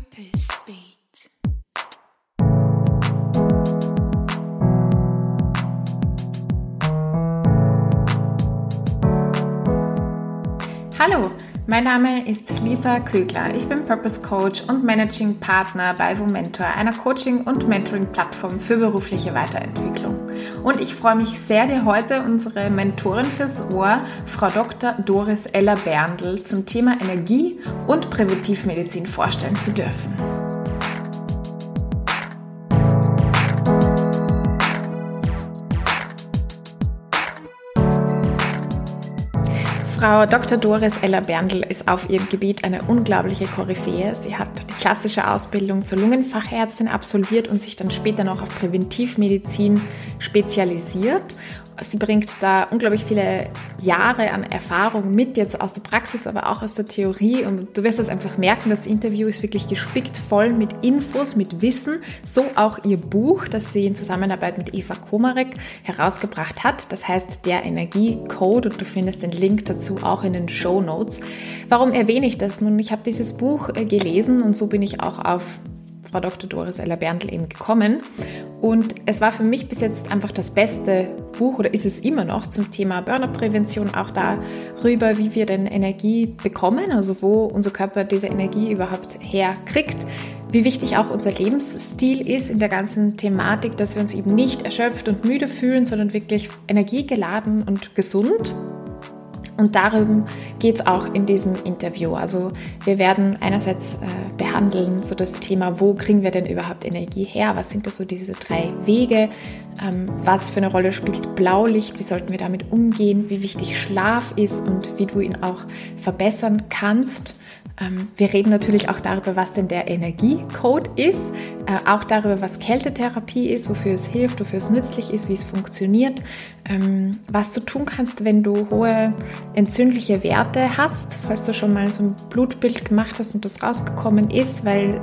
Purpose Beat. Hallo, mein Name ist Lisa Kögler. Ich bin Purpose Coach und Managing Partner bei Womentor, einer Coaching- und Mentoring-Plattform für berufliche Weiterentwicklung. Und ich freue mich sehr, dir heute unsere Mentorin fürs Ohr, Frau Dr. Doris Ella Berndl, zum Thema Energie und Präventivmedizin vorstellen zu dürfen. Frau Dr. Doris Ella Berndl ist auf ihrem Gebiet eine unglaubliche Koryphäe. Sie hat die klassische Ausbildung zur Lungenfachärztin absolviert und sich dann später noch auf Präventivmedizin spezialisiert sie bringt da unglaublich viele Jahre an Erfahrung mit, jetzt aus der Praxis, aber auch aus der Theorie. Und du wirst das einfach merken, das Interview ist wirklich gespickt voll mit Infos, mit Wissen. So auch ihr Buch, das sie in Zusammenarbeit mit Eva Komarek herausgebracht hat. Das heißt Der Energiecode und du findest den Link dazu auch in den Show Notes. Warum erwähne ich das? Nun, ich habe dieses Buch äh, gelesen und so bin ich auch auf Frau Dr. Doris Ella Berndl eben gekommen. Und es war für mich bis jetzt einfach das beste Buch oder ist es immer noch zum Thema Burnout-Prävention, auch darüber, wie wir denn Energie bekommen, also wo unser Körper diese Energie überhaupt herkriegt wie wichtig auch unser Lebensstil ist in der ganzen Thematik, dass wir uns eben nicht erschöpft und müde fühlen, sondern wirklich energiegeladen und gesund und darum geht es auch in diesem Interview. Also wir werden einerseits äh, behandeln so das Thema, wo kriegen wir denn überhaupt Energie her? Was sind das so diese drei Wege? Ähm, was für eine Rolle spielt Blaulicht? Wie sollten wir damit umgehen? Wie wichtig Schlaf ist und wie du ihn auch verbessern kannst? Ähm, wir reden natürlich auch darüber, was denn der Energiecode ist, äh, auch darüber, was Kältetherapie ist, wofür es hilft, wofür es nützlich ist, wie es funktioniert, ähm, was du tun kannst, wenn du hohe entzündliche Werte hast, falls du schon mal so ein Blutbild gemacht hast und das rausgekommen ist, weil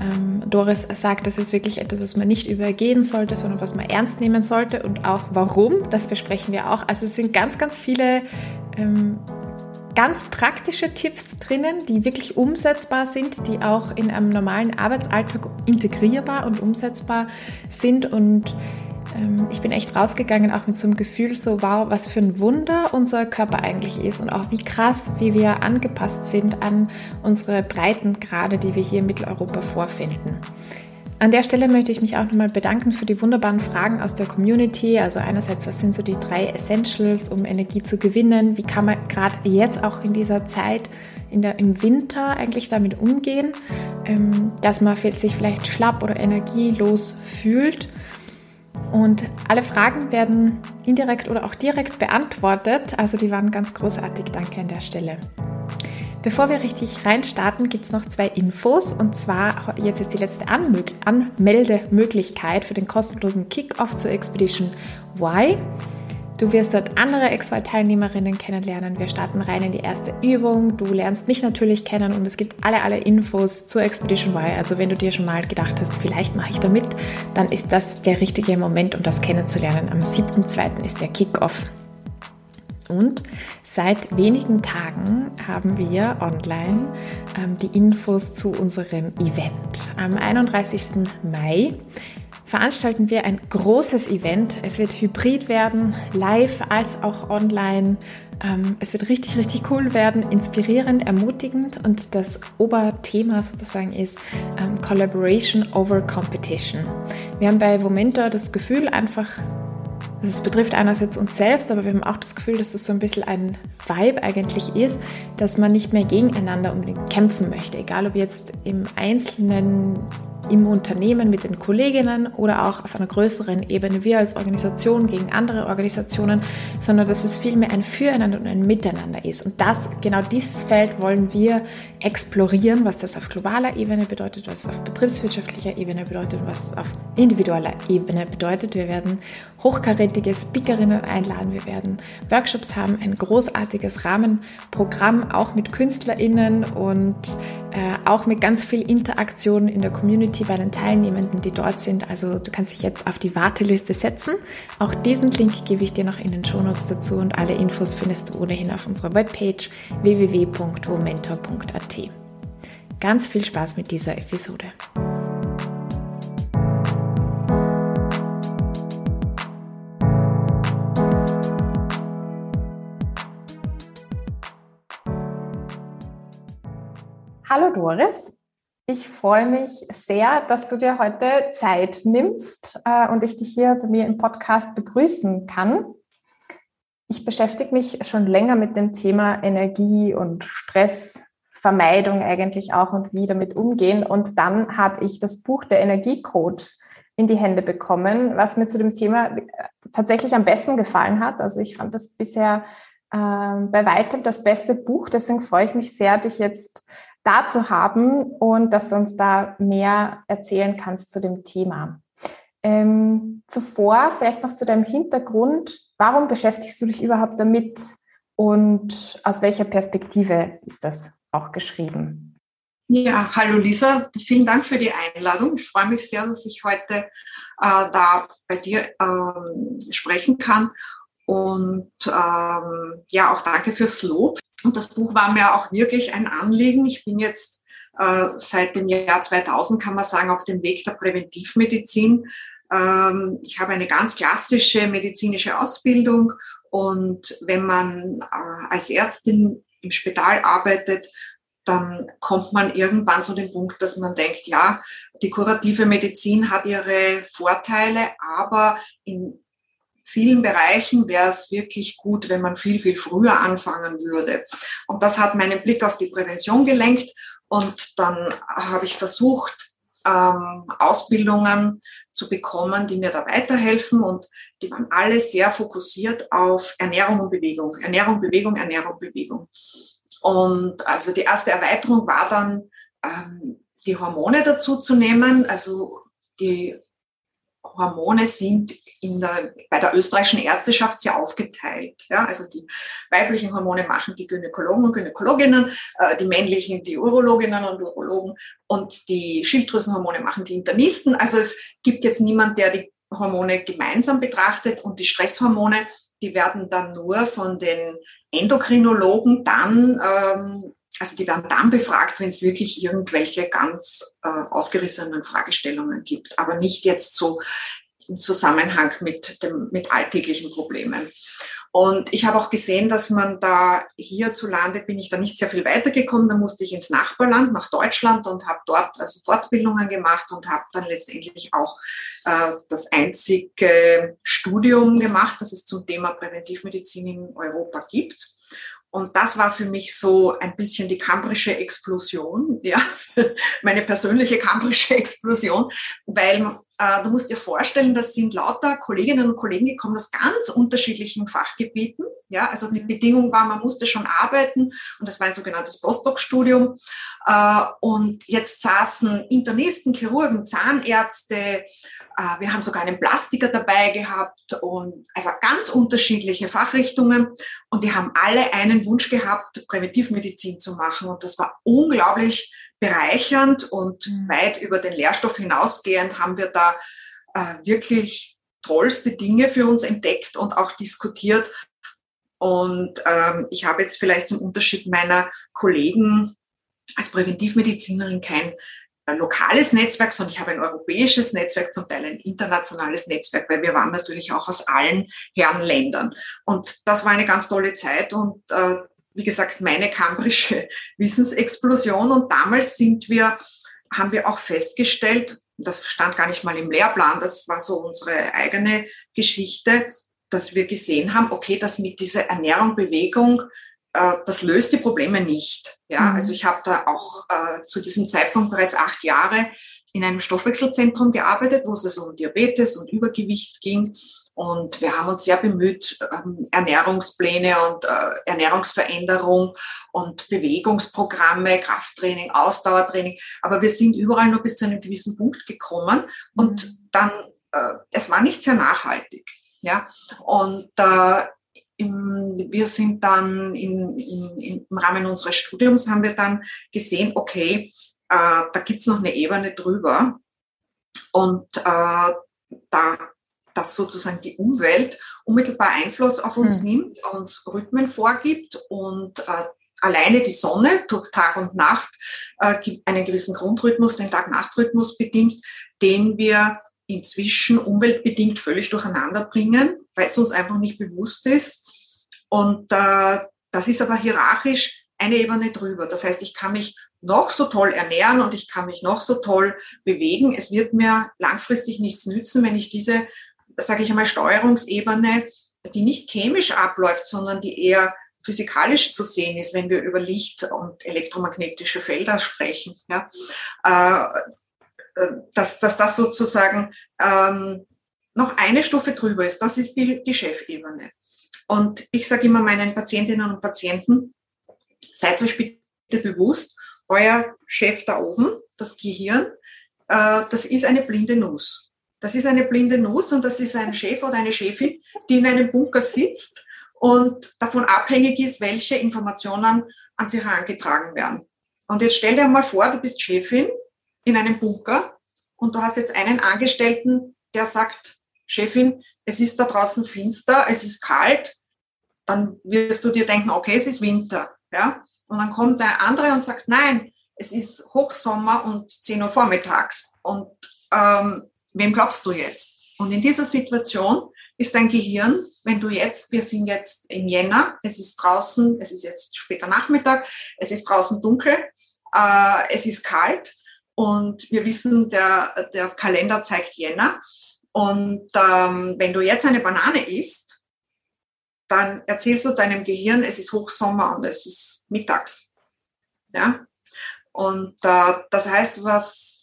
ähm, Doris sagt, das ist wirklich etwas, was man nicht übergehen sollte, sondern was man ernst nehmen sollte und auch warum, das besprechen wir auch. Also es sind ganz, ganz viele ganz praktische Tipps drinnen, die wirklich umsetzbar sind, die auch in einem normalen Arbeitsalltag integrierbar und umsetzbar sind. Und ähm, ich bin echt rausgegangen, auch mit so einem Gefühl, so wow, was für ein Wunder unser Körper eigentlich ist und auch wie krass, wie wir angepasst sind an unsere Breitengrade, die wir hier in Mitteleuropa vorfinden. An der Stelle möchte ich mich auch nochmal bedanken für die wunderbaren Fragen aus der Community. Also einerseits, was sind so die drei Essentials, um Energie zu gewinnen? Wie kann man gerade jetzt auch in dieser Zeit in der, im Winter eigentlich damit umgehen, ähm, dass man sich vielleicht schlapp oder energielos fühlt? Und alle Fragen werden indirekt oder auch direkt beantwortet. Also die waren ganz großartig. Danke an der Stelle. Bevor wir richtig reinstarten, gibt es noch zwei Infos. Und zwar, jetzt ist die letzte Anmeldemöglichkeit für den kostenlosen Kick-Off zur Expedition Y. Du wirst dort andere X2-Teilnehmerinnen kennenlernen. Wir starten rein in die erste Übung. Du lernst mich natürlich kennen und es gibt alle, alle Infos zur Expedition Y. Also wenn du dir schon mal gedacht hast, vielleicht mache ich da mit, dann ist das der richtige Moment, um das kennenzulernen. Am 7.2. ist der Kick-Off. Und seit wenigen Tagen haben wir online ähm, die Infos zu unserem Event. Am 31. Mai veranstalten wir ein großes Event. Es wird hybrid werden, live als auch online. Ähm, es wird richtig, richtig cool werden, inspirierend, ermutigend und das Oberthema sozusagen ist ähm, Collaboration over Competition. Wir haben bei Momento das Gefühl, einfach es betrifft einerseits uns selbst, aber wir haben auch das Gefühl, dass das so ein bisschen ein Vibe eigentlich ist, dass man nicht mehr gegeneinander unbedingt kämpfen möchte. Egal ob jetzt im Einzelnen im Unternehmen mit den Kolleginnen oder auch auf einer größeren Ebene, wir als Organisation gegen andere Organisationen, sondern dass es vielmehr ein Füreinander und ein Miteinander ist. Und das, genau dieses Feld wollen wir explorieren, was das auf globaler Ebene bedeutet, was es auf betriebswirtschaftlicher Ebene bedeutet, was es auf individueller Ebene bedeutet. Wir werden hochkarätige Speakerinnen einladen, wir werden Workshops haben, ein großartiges Rahmenprogramm, auch mit KünstlerInnen und äh, auch mit ganz viel Interaktion in der Community bei den Teilnehmenden, die dort sind. Also du kannst dich jetzt auf die Warteliste setzen. Auch diesen Link gebe ich dir noch in den Shownotes dazu und alle Infos findest du ohnehin auf unserer Webpage www.womentor.at. ganz viel Spaß mit dieser Episode. Hallo Doris, ich freue mich sehr, dass du dir heute Zeit nimmst äh, und ich dich hier bei mir im Podcast begrüßen kann. Ich beschäftige mich schon länger mit dem Thema Energie und Stressvermeidung eigentlich auch und wie damit umgehen. Und dann habe ich das Buch Der Energiecode in die Hände bekommen, was mir zu dem Thema tatsächlich am besten gefallen hat. Also ich fand das bisher äh, bei weitem das beste Buch. Deswegen freue ich mich sehr, dich jetzt da zu haben und dass du uns da mehr erzählen kannst zu dem Thema. Ähm, zuvor vielleicht noch zu deinem Hintergrund. Warum beschäftigst du dich überhaupt damit und aus welcher Perspektive ist das auch geschrieben? Ja, hallo Lisa, vielen Dank für die Einladung. Ich freue mich sehr, dass ich heute äh, da bei dir äh, sprechen kann. Und ähm, ja, auch danke fürs Lob. Und das Buch war mir auch wirklich ein Anliegen. Ich bin jetzt äh, seit dem Jahr 2000, kann man sagen, auf dem Weg der Präventivmedizin. Ähm, ich habe eine ganz klassische medizinische Ausbildung und wenn man äh, als Ärztin im Spital arbeitet, dann kommt man irgendwann zu dem Punkt, dass man denkt, ja, die kurative Medizin hat ihre Vorteile, aber in vielen Bereichen wäre es wirklich gut, wenn man viel, viel früher anfangen würde. Und das hat meinen Blick auf die Prävention gelenkt. Und dann habe ich versucht, ähm, Ausbildungen zu bekommen, die mir da weiterhelfen. Und die waren alle sehr fokussiert auf Ernährung und Bewegung. Ernährung, Bewegung, Ernährung, Bewegung. Und also die erste Erweiterung war dann, ähm, die Hormone dazu zu nehmen. Also die Hormone sind in der, bei der österreichischen Ärzteschaft sehr aufgeteilt. Ja, also die weiblichen Hormone machen die Gynäkologen und Gynäkologinnen, äh, die männlichen die Urologinnen und Urologen und die Schilddrüsenhormone machen die Internisten. Also es gibt jetzt niemand, der die Hormone gemeinsam betrachtet und die Stresshormone, die werden dann nur von den Endokrinologen dann ähm, also die werden dann befragt, wenn es wirklich irgendwelche ganz äh, ausgerissenen Fragestellungen gibt, aber nicht jetzt so im Zusammenhang mit, dem, mit alltäglichen Problemen. Und ich habe auch gesehen, dass man da hierzulande bin ich da nicht sehr viel weitergekommen. Da musste ich ins Nachbarland, nach Deutschland und habe dort also Fortbildungen gemacht und habe dann letztendlich auch äh, das einzige Studium gemacht, das es zum Thema Präventivmedizin in Europa gibt. Und das war für mich so ein bisschen die kambrische Explosion, ja, meine persönliche kambrische Explosion, weil du musst dir vorstellen, das sind lauter Kolleginnen und Kollegen gekommen aus ganz unterschiedlichen Fachgebieten. Ja, also die Bedingung war, man musste schon arbeiten und das war ein sogenanntes Postdoc-Studium. Äh, und jetzt saßen Internisten, Chirurgen, Zahnärzte, äh, wir haben sogar einen Plastiker dabei gehabt und also ganz unterschiedliche Fachrichtungen. Und die haben alle einen Wunsch gehabt, Präventivmedizin zu machen. Und das war unglaublich bereichernd und mhm. weit über den Lehrstoff hinausgehend haben wir da äh, wirklich tollste Dinge für uns entdeckt und auch diskutiert. Und ähm, ich habe jetzt vielleicht zum Unterschied meiner Kollegen als Präventivmedizinerin kein äh, lokales Netzwerk, sondern ich habe ein europäisches Netzwerk, zum Teil ein internationales Netzwerk, weil wir waren natürlich auch aus allen Herrenländern. Und das war eine ganz tolle Zeit und äh, wie gesagt, meine kambrische Wissensexplosion. Und damals sind wir, haben wir auch festgestellt, das stand gar nicht mal im Lehrplan, das war so unsere eigene Geschichte, dass wir gesehen haben, okay, das mit dieser Ernährung, Bewegung, äh, das löst die Probleme nicht. Ja, mhm. also ich habe da auch äh, zu diesem Zeitpunkt bereits acht Jahre in einem Stoffwechselzentrum gearbeitet, wo es also um Diabetes und Übergewicht ging. Und wir haben uns sehr bemüht, ähm, Ernährungspläne und äh, Ernährungsveränderung und Bewegungsprogramme, Krafttraining, Ausdauertraining. Aber wir sind überall nur bis zu einem gewissen Punkt gekommen und mhm. dann, äh, es war nicht sehr nachhaltig. Ja, und äh, wir sind dann in, in, im Rahmen unseres Studiums haben wir dann gesehen, okay, da gibt's noch eine Ebene drüber. Und äh, da dass sozusagen die Umwelt unmittelbar Einfluss auf uns mhm. nimmt, uns Rhythmen vorgibt und äh, alleine die Sonne durch Tag und Nacht äh, einen gewissen Grundrhythmus, den Tag-Nacht-Rhythmus bedingt, den wir inzwischen umweltbedingt völlig durcheinander bringen, weil es uns einfach nicht bewusst ist. Und äh, das ist aber hierarchisch eine Ebene drüber. Das heißt, ich kann mich noch so toll ernähren und ich kann mich noch so toll bewegen. Es wird mir langfristig nichts nützen, wenn ich diese, sage ich einmal, Steuerungsebene, die nicht chemisch abläuft, sondern die eher physikalisch zu sehen ist, wenn wir über Licht und elektromagnetische Felder sprechen. Ja, äh, äh, dass, dass das sozusagen ähm, noch eine Stufe drüber ist. Das ist die, die Chefebene. Und ich sage immer meinen Patientinnen und Patienten, seid euch bitte bewusst, euer Chef da oben, das Gehirn, äh, das ist eine blinde Nuss. Das ist eine blinde Nuss und das ist ein Chef oder eine Chefin, die in einem Bunker sitzt und davon abhängig ist, welche Informationen an sich herangetragen werden. Und jetzt stell dir mal vor, du bist Chefin in einem Bunker und du hast jetzt einen Angestellten, der sagt, Chefin, es ist da draußen finster, es ist kalt, dann wirst du dir denken, okay, es ist Winter. Ja? Und dann kommt der andere und sagt, nein, es ist Hochsommer und 10 Uhr vormittags. Und ähm, wem glaubst du jetzt? Und in dieser Situation ist dein Gehirn, wenn du jetzt, wir sind jetzt im Jänner, es ist draußen, es ist jetzt später Nachmittag, es ist draußen dunkel, äh, es ist kalt und wir wissen, der, der Kalender zeigt Jänner. Und ähm, wenn du jetzt eine Banane isst, dann erzählst du deinem Gehirn, es ist Hochsommer und es ist mittags. Ja? Und äh, das heißt, was,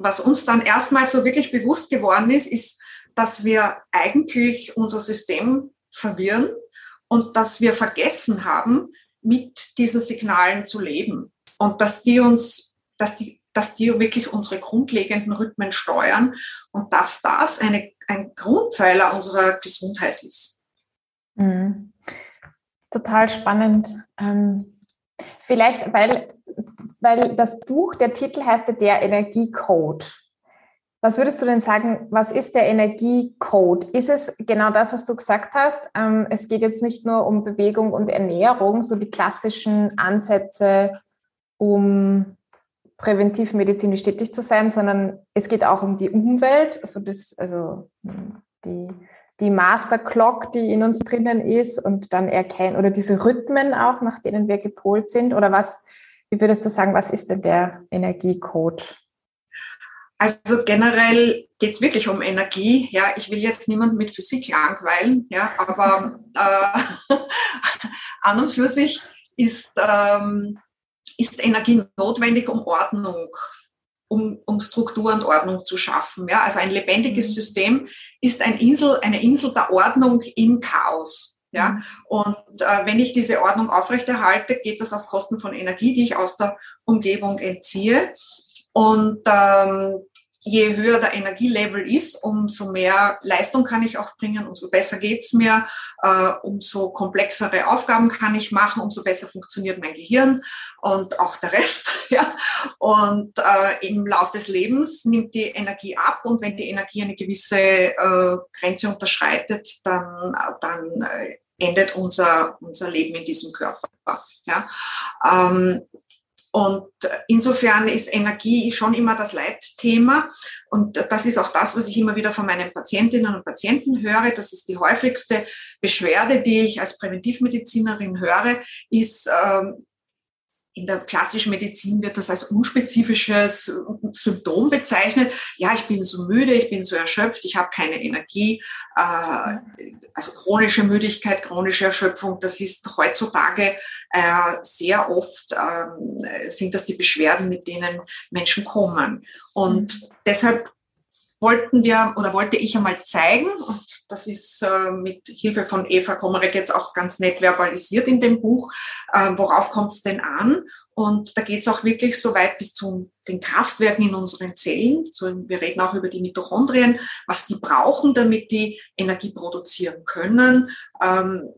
was uns dann erstmal so wirklich bewusst geworden ist, ist, dass wir eigentlich unser System verwirren und dass wir vergessen haben, mit diesen Signalen zu leben und dass die uns, dass die, dass die wirklich unsere grundlegenden Rhythmen steuern und dass das eine, ein Grundpfeiler unserer Gesundheit ist. Mhm. Total spannend. Ähm, vielleicht, weil, weil das Buch, der Titel heißt ja der Energiecode. Was würdest du denn sagen, was ist der Energiecode? Ist es genau das, was du gesagt hast? Ähm, es geht jetzt nicht nur um Bewegung und Ernährung, so die klassischen Ansätze, um präventivmedizinisch tätig zu sein, sondern es geht auch um die Umwelt, also, das, also die, die Master Clock, die in uns drinnen ist und dann erkennen, oder diese Rhythmen auch, nach denen wir gepolt sind, oder was, wie würdest du sagen, was ist denn der Energiecode? Also generell geht es wirklich um Energie. Ja, ich will jetzt niemanden mit Physik langweilen, ja, aber äh, an und für sich ist, ähm, ist Energie notwendig, um Ordnung, um, um Struktur und Ordnung zu schaffen. Ja, also ein lebendiges mhm. System ist ein Insel, eine Insel der Ordnung im Chaos. Ja, mhm. und äh, wenn ich diese Ordnung aufrechterhalte, geht das auf Kosten von Energie, die ich aus der Umgebung entziehe. Und ähm, je höher der Energielevel ist, umso mehr Leistung kann ich auch bringen, umso besser geht's mir, äh, umso komplexere Aufgaben kann ich machen, umso besser funktioniert mein Gehirn und auch der Rest. Ja. Und äh, im Lauf des Lebens nimmt die Energie ab und wenn die Energie eine gewisse äh, Grenze unterschreitet, dann, dann äh, endet unser, unser Leben in diesem Körper. Ja. Ähm, und insofern ist Energie schon immer das Leitthema. Und das ist auch das, was ich immer wieder von meinen Patientinnen und Patienten höre. Das ist die häufigste Beschwerde, die ich als Präventivmedizinerin höre, ist, ähm, in der klassischen Medizin wird das als unspezifisches Symptom bezeichnet. Ja, ich bin so müde, ich bin so erschöpft, ich habe keine Energie. Äh, also chronische Müdigkeit, chronische Erschöpfung, das ist heutzutage äh, sehr oft, ähm, sind das die Beschwerden, mit denen Menschen kommen. Und mhm. deshalb wollten wir oder wollte ich einmal zeigen, und das ist äh, mit Hilfe von Eva Komarek jetzt auch ganz nett verbalisiert in dem Buch, äh, worauf kommt es denn an? Und da geht es auch wirklich so weit bis zu den Kraftwerken in unseren Zellen. So, wir reden auch über die Mitochondrien, was die brauchen, damit die Energie produzieren können. Ähm,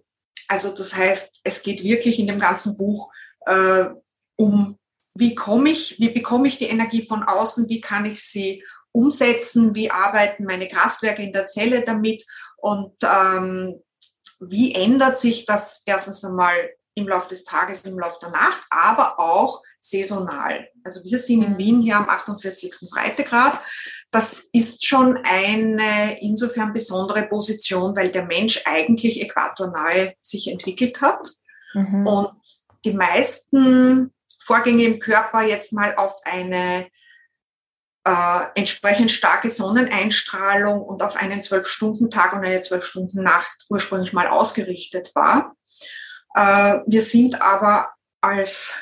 also das heißt, es geht wirklich in dem ganzen Buch äh, um, wie komme ich, wie bekomme ich die Energie von außen, wie kann ich sie umsetzen, wie arbeiten meine Kraftwerke in der Zelle damit und ähm, wie ändert sich das erstens einmal im Laufe des Tages, im Laufe der Nacht, aber auch saisonal. Also wir sind in mhm. Wien hier am 48. Breitegrad. Das ist schon eine insofern besondere Position, weil der Mensch eigentlich äquatornahe sich entwickelt hat. Mhm. Und die meisten Vorgänge im Körper jetzt mal auf eine äh, entsprechend starke Sonneneinstrahlung und auf einen Zwölf-Stunden-Tag und eine Zwölf-Stunden-Nacht ursprünglich mal ausgerichtet war. Äh, wir sind aber als,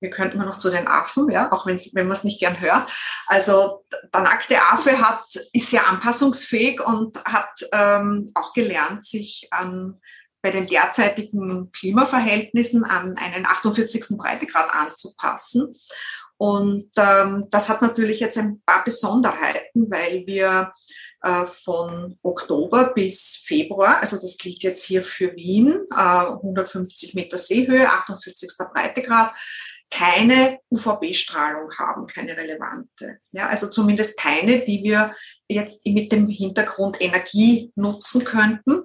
wir könnten mal noch zu den Affen, ja, auch wenn, wenn man es nicht gern hört. Also der nackte Affe hat, ist sehr anpassungsfähig und hat ähm, auch gelernt, sich an bei den derzeitigen Klimaverhältnissen an einen 48. Breitegrad anzupassen. Und ähm, das hat natürlich jetzt ein paar Besonderheiten, weil wir äh, von Oktober bis Februar, also das gilt jetzt hier für Wien, äh, 150 Meter Seehöhe, 48. Breitegrad, keine UVB-Strahlung haben, keine relevante. Ja, also zumindest keine, die wir jetzt mit dem Hintergrund Energie nutzen könnten.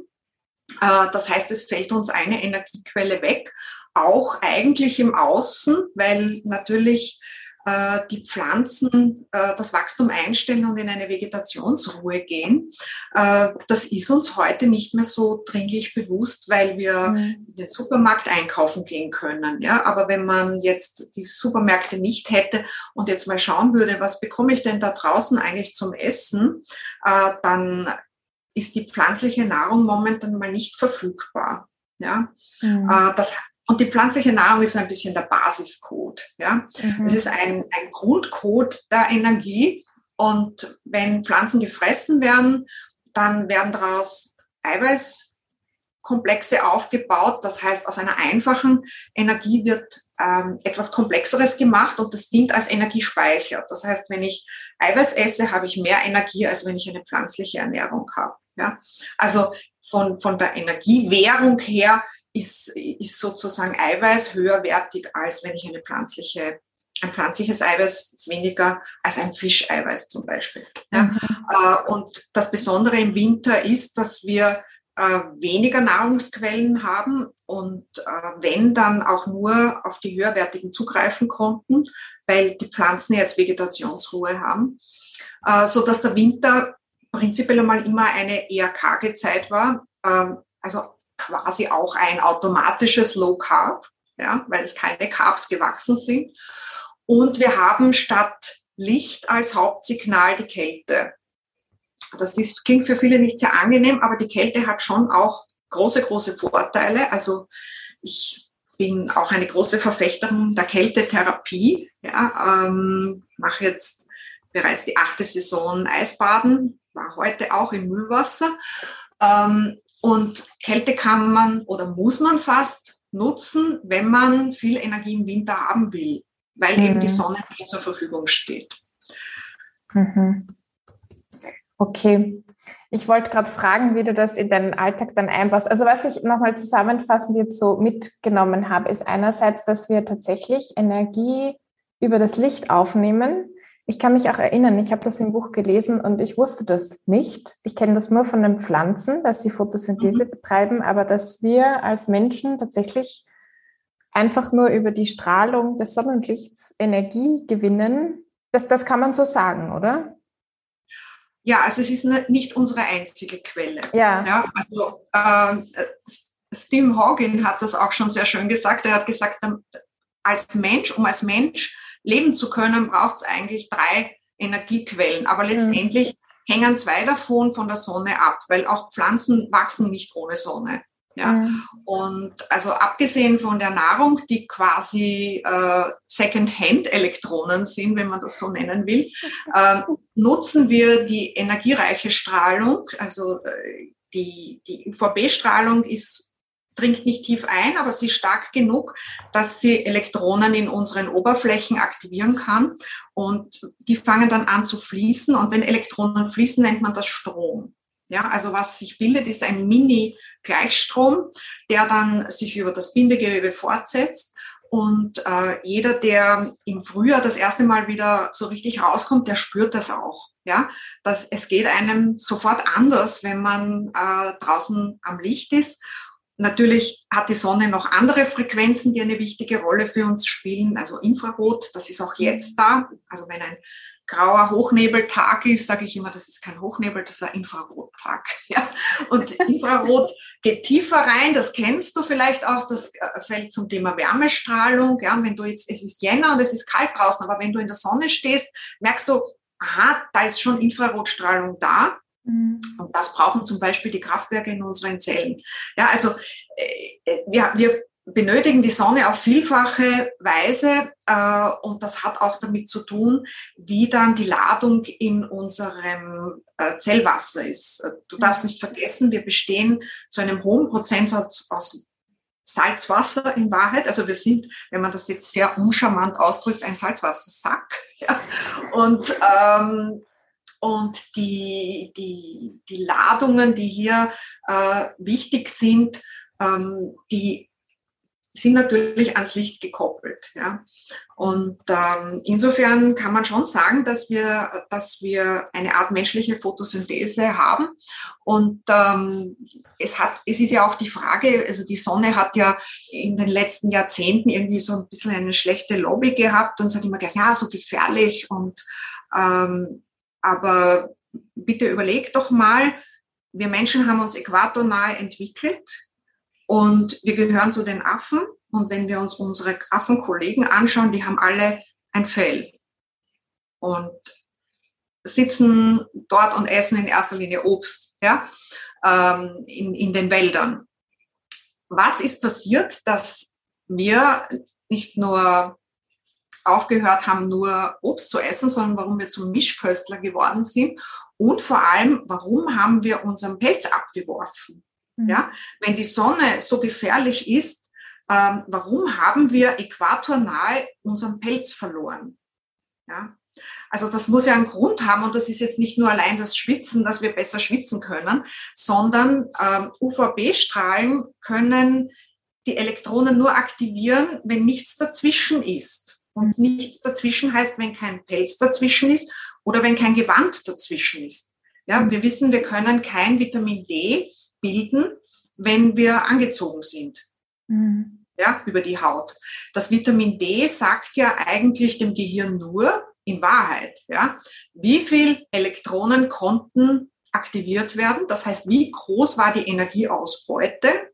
Äh, das heißt, es fällt uns eine Energiequelle weg, auch eigentlich im Außen, weil natürlich äh, die Pflanzen äh, das Wachstum einstellen und in eine Vegetationsruhe gehen. Das ist uns heute nicht mehr so dringlich bewusst, weil wir mhm. in den Supermarkt einkaufen gehen können. Ja, aber wenn man jetzt die Supermärkte nicht hätte und jetzt mal schauen würde, was bekomme ich denn da draußen eigentlich zum Essen, dann ist die pflanzliche Nahrung momentan mal nicht verfügbar. Ja, mhm. Äh, das, und die pflanzliche Nahrung ist so ein bisschen der Basiscode. Ja, mhm. es ist ein, ein Grundcode der Energie. Und wenn Pflanzen gefressen werden, dann werden daraus Eiweißkomplexe aufgebaut. Das heißt, aus einer einfachen Energie wird ähm, etwas Komplexeres gemacht und das dient als Energiespeicher. Das heißt, wenn ich Eiweiß esse, habe ich mehr Energie, als wenn ich eine pflanzliche Ernährung habe. Ja? Also von, von der Energiewährung her ist, ist sozusagen Eiweiß höherwertig, als wenn ich eine pflanzliche ein pflanzliches Eiweiß ist weniger als ein Fischeiweiß zum Beispiel. Ja. Mhm. Äh, und das Besondere im Winter ist, dass wir äh, weniger Nahrungsquellen haben und äh, wenn dann auch nur auf die höherwertigen zugreifen konnten, weil die Pflanzen jetzt Vegetationsruhe haben, so dass der Winter prinzipiell einmal immer eine eher karge Zeit war, ähm, also quasi auch ein automatisches Low Carb, ja, weil es keine Carbs gewachsen sind. Und wir haben statt Licht als Hauptsignal die Kälte. Das ist, klingt für viele nicht sehr angenehm, aber die Kälte hat schon auch große, große Vorteile. Also ich bin auch eine große Verfechterin der Kältetherapie. Ja, ähm, mache jetzt bereits die achte Saison Eisbaden war heute auch im Müllwasser. Ähm, und Kälte kann man oder muss man fast nutzen, wenn man viel Energie im Winter haben will, weil mhm. eben die mhm. Sonne nicht zur Verfügung steht. Mhm. Okay. Ich wollte gerade fragen, wie du das in deinen Alltag dann einbaust. Also was ich nochmal zusammenfassend jetzt so mitgenommen habe, ist einerseits, dass wir tatsächlich Energie über das Licht aufnehmen ich kann mich auch erinnern, ich habe das im Buch gelesen und ich wusste das nicht. Ich kenne das nur von den Pflanzen, dass sie Photosynthese mhm. betreiben, aber dass wir als Menschen tatsächlich einfach nur über die Strahlung des Sonnenlichts Energie gewinnen, das, das kann man so sagen, oder? Ja, also es ist nicht unsere einzige Quelle. Ja. ja also äh, Steve Hawking hat das auch schon sehr schön gesagt. Er hat gesagt, als Mensch, um als Mensch leben zu können, braucht es eigentlich drei Energiequellen. Aber letztendlich mhm. hängen zwei davon von der Sonne ab, weil auch Pflanzen wachsen nicht ohne Sonne. Ja. Mhm. Und also abgesehen von der Nahrung, die quasi äh, Second-Hand-Elektronen sind, wenn man das so nennen will, äh, nutzen wir die energiereiche Strahlung. Also äh, die, die UVB-Strahlung ist dringt nicht tief ein, aber sie ist stark genug, dass sie Elektronen in unseren Oberflächen aktivieren kann und die fangen dann an zu fließen und wenn Elektronen fließen, nennt man das Strom. Ja, also was sich bildet, ist ein Mini-Gleichstrom, der dann sich über das Bindegewebe fortsetzt und äh, jeder, der im Frühjahr das erste Mal wieder so richtig rauskommt, der spürt das auch. Ja, dass es geht einem sofort anders, wenn man äh, draußen am Licht ist. Natürlich hat die Sonne noch andere Frequenzen, die eine wichtige Rolle für uns spielen. Also Infrarot, das ist auch jetzt da. Also wenn ein grauer Hochnebeltag ist, sage ich immer, das ist kein Hochnebel, das ist ein Infrarottag. Ja? Und Infrarot geht tiefer rein, das kennst du vielleicht auch, das äh, fällt zum Thema Wärmestrahlung. Ja? Wenn du jetzt, es ist Jänner und es ist kalt draußen, aber wenn du in der Sonne stehst, merkst du, aha, da ist schon Infrarotstrahlung da. Mhm. Und das brauchen zum Beispiel die Kraftwerke in unseren Zellen. Ja, also äh, wir, wir benötigen die Sonne auf vielfache Weise äh, und das hat auch damit zu tun, wie dann die Ladung in unserem äh, Zellwasser ist. Du mhm. darfst nicht vergessen, wir bestehen zu einem hohen Prozentsatz aus Salzwasser in Wahrheit. Also wir sind, wenn man das jetzt sehr uncharmant ausdrückt, ein Salzwassersack. Ja. Und ähm, und die, die, die Ladungen, die hier äh, wichtig sind, ähm, die sind natürlich ans Licht gekoppelt. Ja. Und ähm, insofern kann man schon sagen, dass wir, dass wir eine Art menschliche Photosynthese haben. Und ähm, es, hat, es ist ja auch die Frage, also die Sonne hat ja in den letzten Jahrzehnten irgendwie so ein bisschen eine schlechte Lobby gehabt und es hat immer gesagt, ja, so gefährlich und ähm, aber bitte überleg doch mal, wir Menschen haben uns äquatornahe entwickelt und wir gehören zu den Affen. Und wenn wir uns unsere Affenkollegen anschauen, die haben alle ein Fell und sitzen dort und essen in erster Linie Obst ja, ähm, in, in den Wäldern. Was ist passiert, dass wir nicht nur aufgehört haben, nur Obst zu essen, sondern warum wir zum Mischköstler geworden sind und vor allem, warum haben wir unseren Pelz abgeworfen? Mhm. Ja, wenn die Sonne so gefährlich ist, ähm, warum haben wir äquatornahe unseren Pelz verloren? Ja, also das muss ja einen Grund haben und das ist jetzt nicht nur allein das Schwitzen, dass wir besser schwitzen können, sondern ähm, UVB-Strahlen können die Elektronen nur aktivieren, wenn nichts dazwischen ist. Und nichts dazwischen heißt, wenn kein Pelz dazwischen ist oder wenn kein Gewand dazwischen ist. Ja, wir wissen, wir können kein Vitamin D bilden, wenn wir angezogen sind. Mhm. Ja, über die Haut. Das Vitamin D sagt ja eigentlich dem Gehirn nur, in Wahrheit, ja, wie viel Elektronen konnten aktiviert werden. Das heißt, wie groß war die Energieausbeute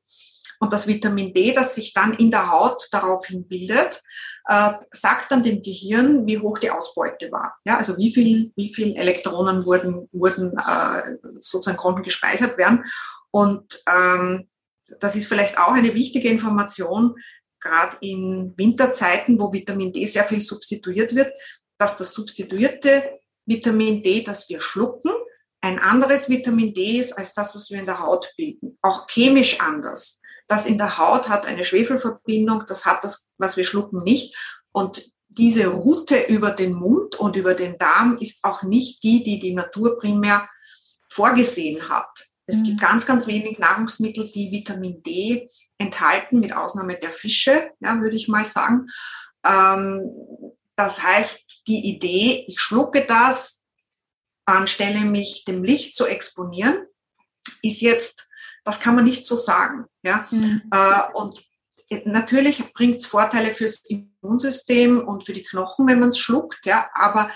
und das Vitamin D, das sich dann in der Haut daraufhin bildet, äh, sagt dann dem Gehirn, wie hoch die Ausbeute war. Ja, also wie viel, wie viel Elektronen wurden, wurden äh, sozusagen konnten gespeichert werden. Und ähm, das ist vielleicht auch eine wichtige Information, gerade in Winterzeiten, wo Vitamin D sehr viel substituiert wird, dass das substituierte Vitamin D, das wir schlucken, ein anderes Vitamin D ist als das, was wir in der Haut bilden. Auch chemisch anders. Das in der Haut hat eine Schwefelverbindung, das hat das, was wir schlucken, nicht. Und diese Route über den Mund und über den Darm ist auch nicht die, die die Natur primär vorgesehen hat. Es gibt mhm. ganz, ganz wenig Nahrungsmittel, die Vitamin D enthalten, mit Ausnahme der Fische, ja, würde ich mal sagen. Ähm, das heißt, die Idee, ich schlucke das, anstelle mich dem Licht zu exponieren, ist jetzt das kann man nicht so sagen. Ja? Mhm. Äh, und natürlich bringt es Vorteile fürs Immunsystem und für die Knochen, wenn man es schluckt, ja, aber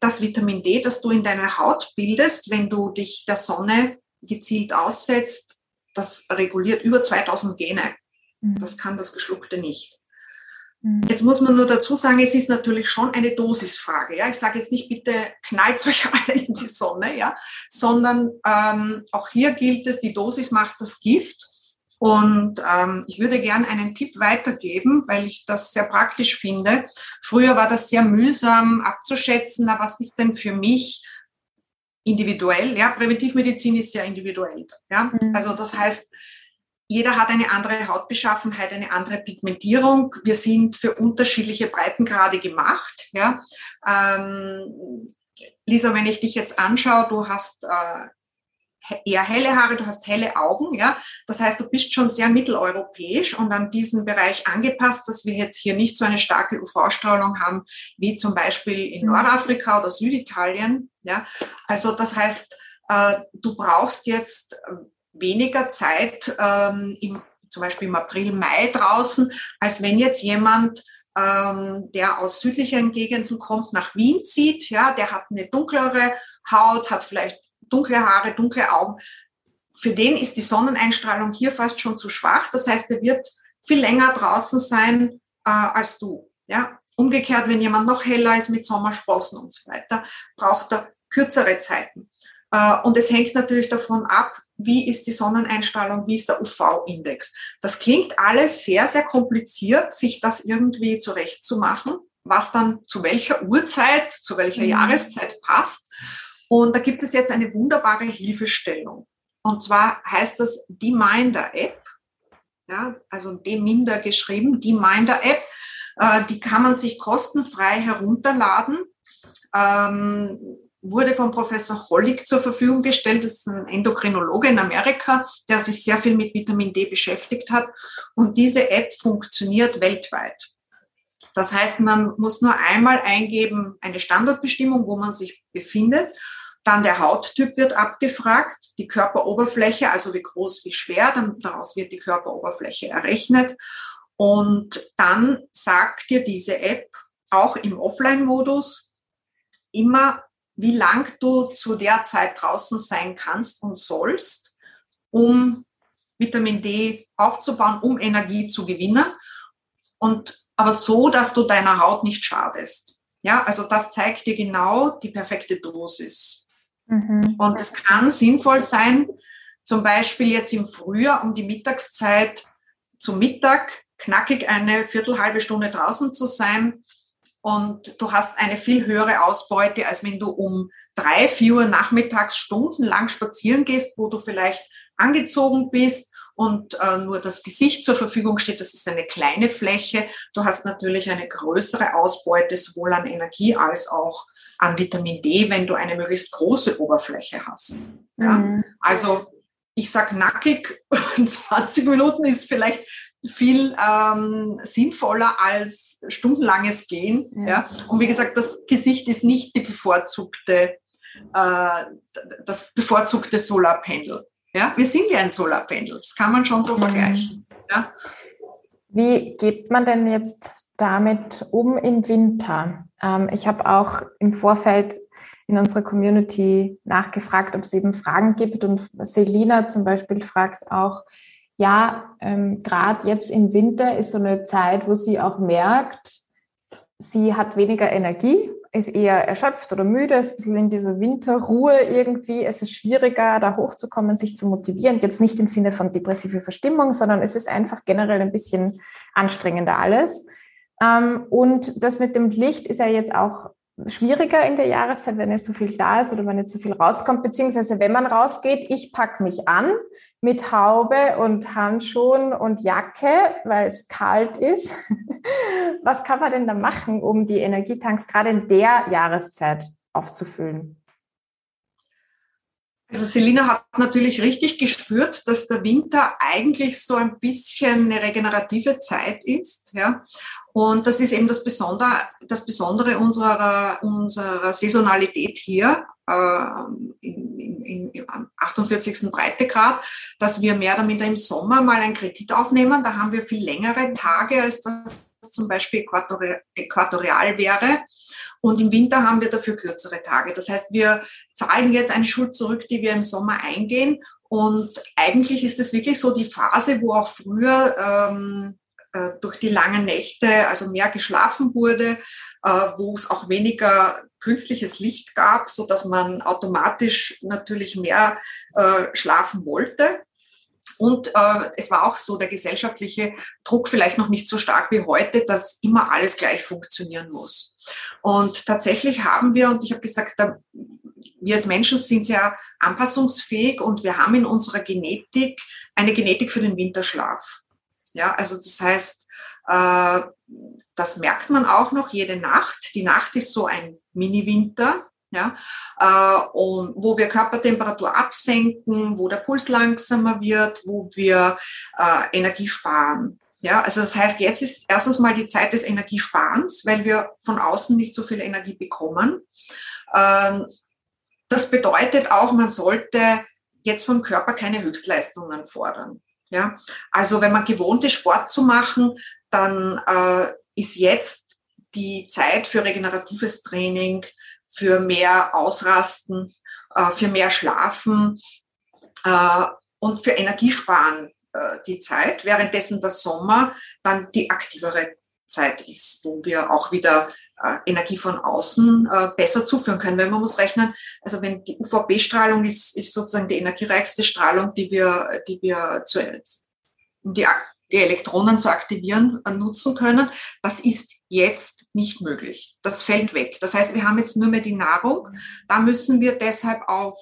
das Vitamin D, das du in deiner Haut bildest, wenn du dich der Sonne gezielt aussetzt, das reguliert über 2000 Gene. Mhm. Das kann das Geschluckte nicht. Mhm. Jetzt muss man nur dazu sagen, es ist natürlich schon eine Dosisfrage. Ja? Ich sage jetzt nicht, bitte knallt euch alle in die Sonne, ja? sondern ähm, auch hier gilt es, die Dosis macht das Gift. Und ähm, ich würde gern einen Tipp weitergeben, weil ich das sehr praktisch finde. Früher war das sehr mühsam abzuschätzen, na, was ist denn für mich individuell? Ja, Präventivmedizin ist sehr individuell. Ja, mhm. also das heißt, jeder hat eine andere Hautbeschaffenheit, eine andere Pigmentierung. Wir sind für unterschiedliche Breitengrade gemacht. Ja. Ähm, Lisa, wenn ich dich jetzt anschaue, du hast äh, eher helle Haare, du hast helle Augen, ja. Das heißt, du bist schon sehr mitteleuropäisch und an diesen Bereich angepasst, dass wir jetzt hier nicht so eine starke UV-Strahlung haben, wie zum Beispiel in mhm. Nordafrika oder Süditalien, ja. Also das heißt, äh, du brauchst jetzt weniger Zeit ähm, im zum Beispiel im April, Mai draußen, als wenn jetzt jemand, ähm, der aus südlicheren Gegenden kommt, nach Wien zieht. Ja, der hat eine dunklere Haut, hat vielleicht dunkle Haare, dunkle Augen. Für den ist die Sonneneinstrahlung hier fast schon zu schwach. Das heißt, er wird viel länger draußen sein äh, als du. Ja, umgekehrt, wenn jemand noch heller ist mit Sommersprossen und so weiter, braucht er kürzere Zeiten. Äh, und es hängt natürlich davon ab, wie ist die Sonneneinstrahlung, wie ist der UV-Index. Das klingt alles sehr, sehr kompliziert, sich das irgendwie zurechtzumachen, was dann zu welcher Uhrzeit, zu welcher mhm. Jahreszeit passt. Und da gibt es jetzt eine wunderbare Hilfestellung. Und zwar heißt das die Minder App, ja, also Deminder geschrieben, die Minder App, äh, die kann man sich kostenfrei herunterladen. Ähm, wurde von Professor Hollig zur Verfügung gestellt. Das ist ein Endokrinologe in Amerika, der sich sehr viel mit Vitamin D beschäftigt hat. Und diese App funktioniert weltweit. Das heißt, man muss nur einmal eingeben, eine Standortbestimmung, wo man sich befindet. Dann der Hauttyp wird abgefragt, die Körperoberfläche, also wie groß, wie schwer, dann daraus wird die Körperoberfläche errechnet. Und dann sagt dir diese App auch im Offline-Modus immer, wie lang du zu der Zeit draußen sein kannst und sollst, um Vitamin D aufzubauen, um Energie zu gewinnen. Und aber so, dass du deiner Haut nicht schadest. Ja, also das zeigt dir genau die perfekte Dosis. Mhm. Und es kann sinnvoll sein, zum Beispiel jetzt im Frühjahr um die Mittagszeit zum Mittag knackig eine Viertelhalbe Stunde draußen zu sein, und du hast eine viel höhere Ausbeute, als wenn du um drei, vier Uhr nachmittags stundenlang spazieren gehst, wo du vielleicht angezogen bist und äh, nur das Gesicht zur Verfügung steht. Das ist eine kleine Fläche. Du hast natürlich eine größere Ausbeute sowohl an Energie als auch an Vitamin D, wenn du eine möglichst große Oberfläche hast. Ja? Mhm. Also ich sag nackig, 20 Minuten ist vielleicht viel ähm, sinnvoller als stundenlanges Gehen. Ja. ja. Und wie gesagt, das Gesicht ist nicht die bevorzugte, äh, das bevorzugte Solarpendel. Ja. Wir sind wie ein Solarpendel. Das kann man schon so mhm. vergleichen. Ja. Wie geht man denn jetzt damit um im Winter? Ähm, ich habe auch im Vorfeld in unserer Community nachgefragt, ob es eben Fragen gibt. Und Selina zum Beispiel fragt auch, ja, ähm, gerade jetzt im Winter ist so eine Zeit, wo sie auch merkt, sie hat weniger Energie, ist eher erschöpft oder müde, ist ein bisschen in dieser Winterruhe irgendwie. Es ist schwieriger, da hochzukommen, sich zu motivieren. Jetzt nicht im Sinne von depressive Verstimmung, sondern es ist einfach generell ein bisschen anstrengender alles. Ähm, und das mit dem Licht ist ja jetzt auch schwieriger in der Jahreszeit, wenn nicht so viel da ist oder wenn nicht so viel rauskommt, beziehungsweise wenn man rausgeht, ich packe mich an mit Haube und Handschuhen und Jacke, weil es kalt ist. Was kann man denn da machen, um die Energietanks gerade in der Jahreszeit aufzufüllen? Also Selina hat natürlich richtig gespürt, dass der Winter eigentlich so ein bisschen eine regenerative Zeit ist. Ja? Und das ist eben das Besondere, das Besondere unserer, unserer Saisonalität hier äh, im 48. Breitegrad, dass wir mehr oder minder im Sommer mal einen Kredit aufnehmen. Da haben wir viel längere Tage, als das zum Beispiel äquatorial wäre. Und im Winter haben wir dafür kürzere Tage. Das heißt, wir zahlen jetzt eine Schuld zurück, die wir im Sommer eingehen. Und eigentlich ist es wirklich so die Phase, wo auch früher ähm, äh, durch die langen Nächte also mehr geschlafen wurde, äh, wo es auch weniger künstliches Licht gab, so dass man automatisch natürlich mehr äh, schlafen wollte. Und äh, es war auch so der gesellschaftliche Druck vielleicht noch nicht so stark wie heute, dass immer alles gleich funktionieren muss. Und tatsächlich haben wir, und ich habe gesagt, da, wir als Menschen sind sehr anpassungsfähig und wir haben in unserer Genetik eine Genetik für den Winterschlaf. Ja, also das heißt, äh, das merkt man auch noch jede Nacht. Die Nacht ist so ein Mini-Winter ja, äh, und wo wir Körpertemperatur absenken, wo der Puls langsamer wird, wo wir äh, Energie sparen. Ja, also das heißt, jetzt ist erstens mal die Zeit des Energiesparens, weil wir von außen nicht so viel Energie bekommen. Ähm, das bedeutet auch, man sollte jetzt vom Körper keine Höchstleistungen fordern. Ja, also wenn man gewohnt ist, Sport zu machen, dann äh, ist jetzt die Zeit für regeneratives Training, für mehr Ausrasten, äh, für mehr Schlafen äh, und für Energiesparen äh, die Zeit, währenddessen der Sommer dann die aktivere Zeit ist, wo wir auch wieder Energie von außen äh, besser zuführen können. Wenn man muss rechnen, also wenn die UVB-Strahlung ist, ist sozusagen die energiereichste Strahlung, die wir, die wir zu, um die, die Elektronen zu aktivieren, äh, nutzen können. Das ist jetzt nicht möglich. Das fällt weg. Das heißt, wir haben jetzt nur mehr die Nahrung. Da müssen wir deshalb auf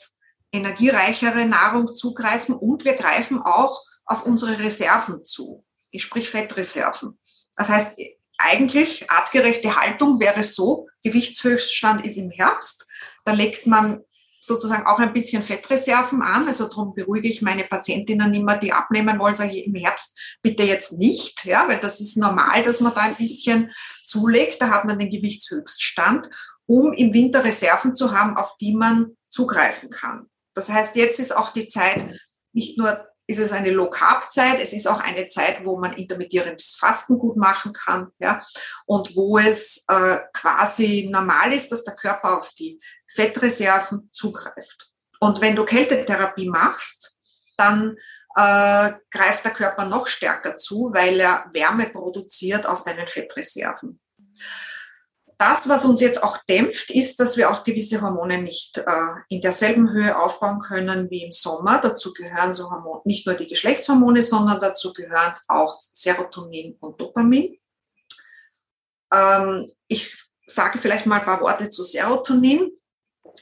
energiereichere Nahrung zugreifen und wir greifen auch auf unsere Reserven zu. Ich sprich Fettreserven. Das heißt, eigentlich artgerechte Haltung wäre so, Gewichtshöchststand ist im Herbst, da legt man sozusagen auch ein bisschen Fettreserven an. Also darum beruhige ich meine Patientinnen immer, die abnehmen wollen, sage ich im Herbst bitte jetzt nicht, ja, weil das ist normal, dass man da ein bisschen zulegt. Da hat man den Gewichtshöchststand, um im Winter Reserven zu haben, auf die man zugreifen kann. Das heißt, jetzt ist auch die Zeit, nicht nur ist es eine Low-Carb-Zeit. Es ist auch eine Zeit, wo man intermittierendes Fasten gut machen kann, ja, und wo es äh, quasi normal ist, dass der Körper auf die Fettreserven zugreift. Und wenn du Kältetherapie machst, dann äh, greift der Körper noch stärker zu, weil er Wärme produziert aus deinen Fettreserven das, was uns jetzt auch dämpft, ist, dass wir auch gewisse Hormone nicht äh, in derselben Höhe aufbauen können wie im Sommer. Dazu gehören so Hormone, nicht nur die Geschlechtshormone, sondern dazu gehören auch Serotonin und Dopamin. Ähm, ich sage vielleicht mal ein paar Worte zu Serotonin.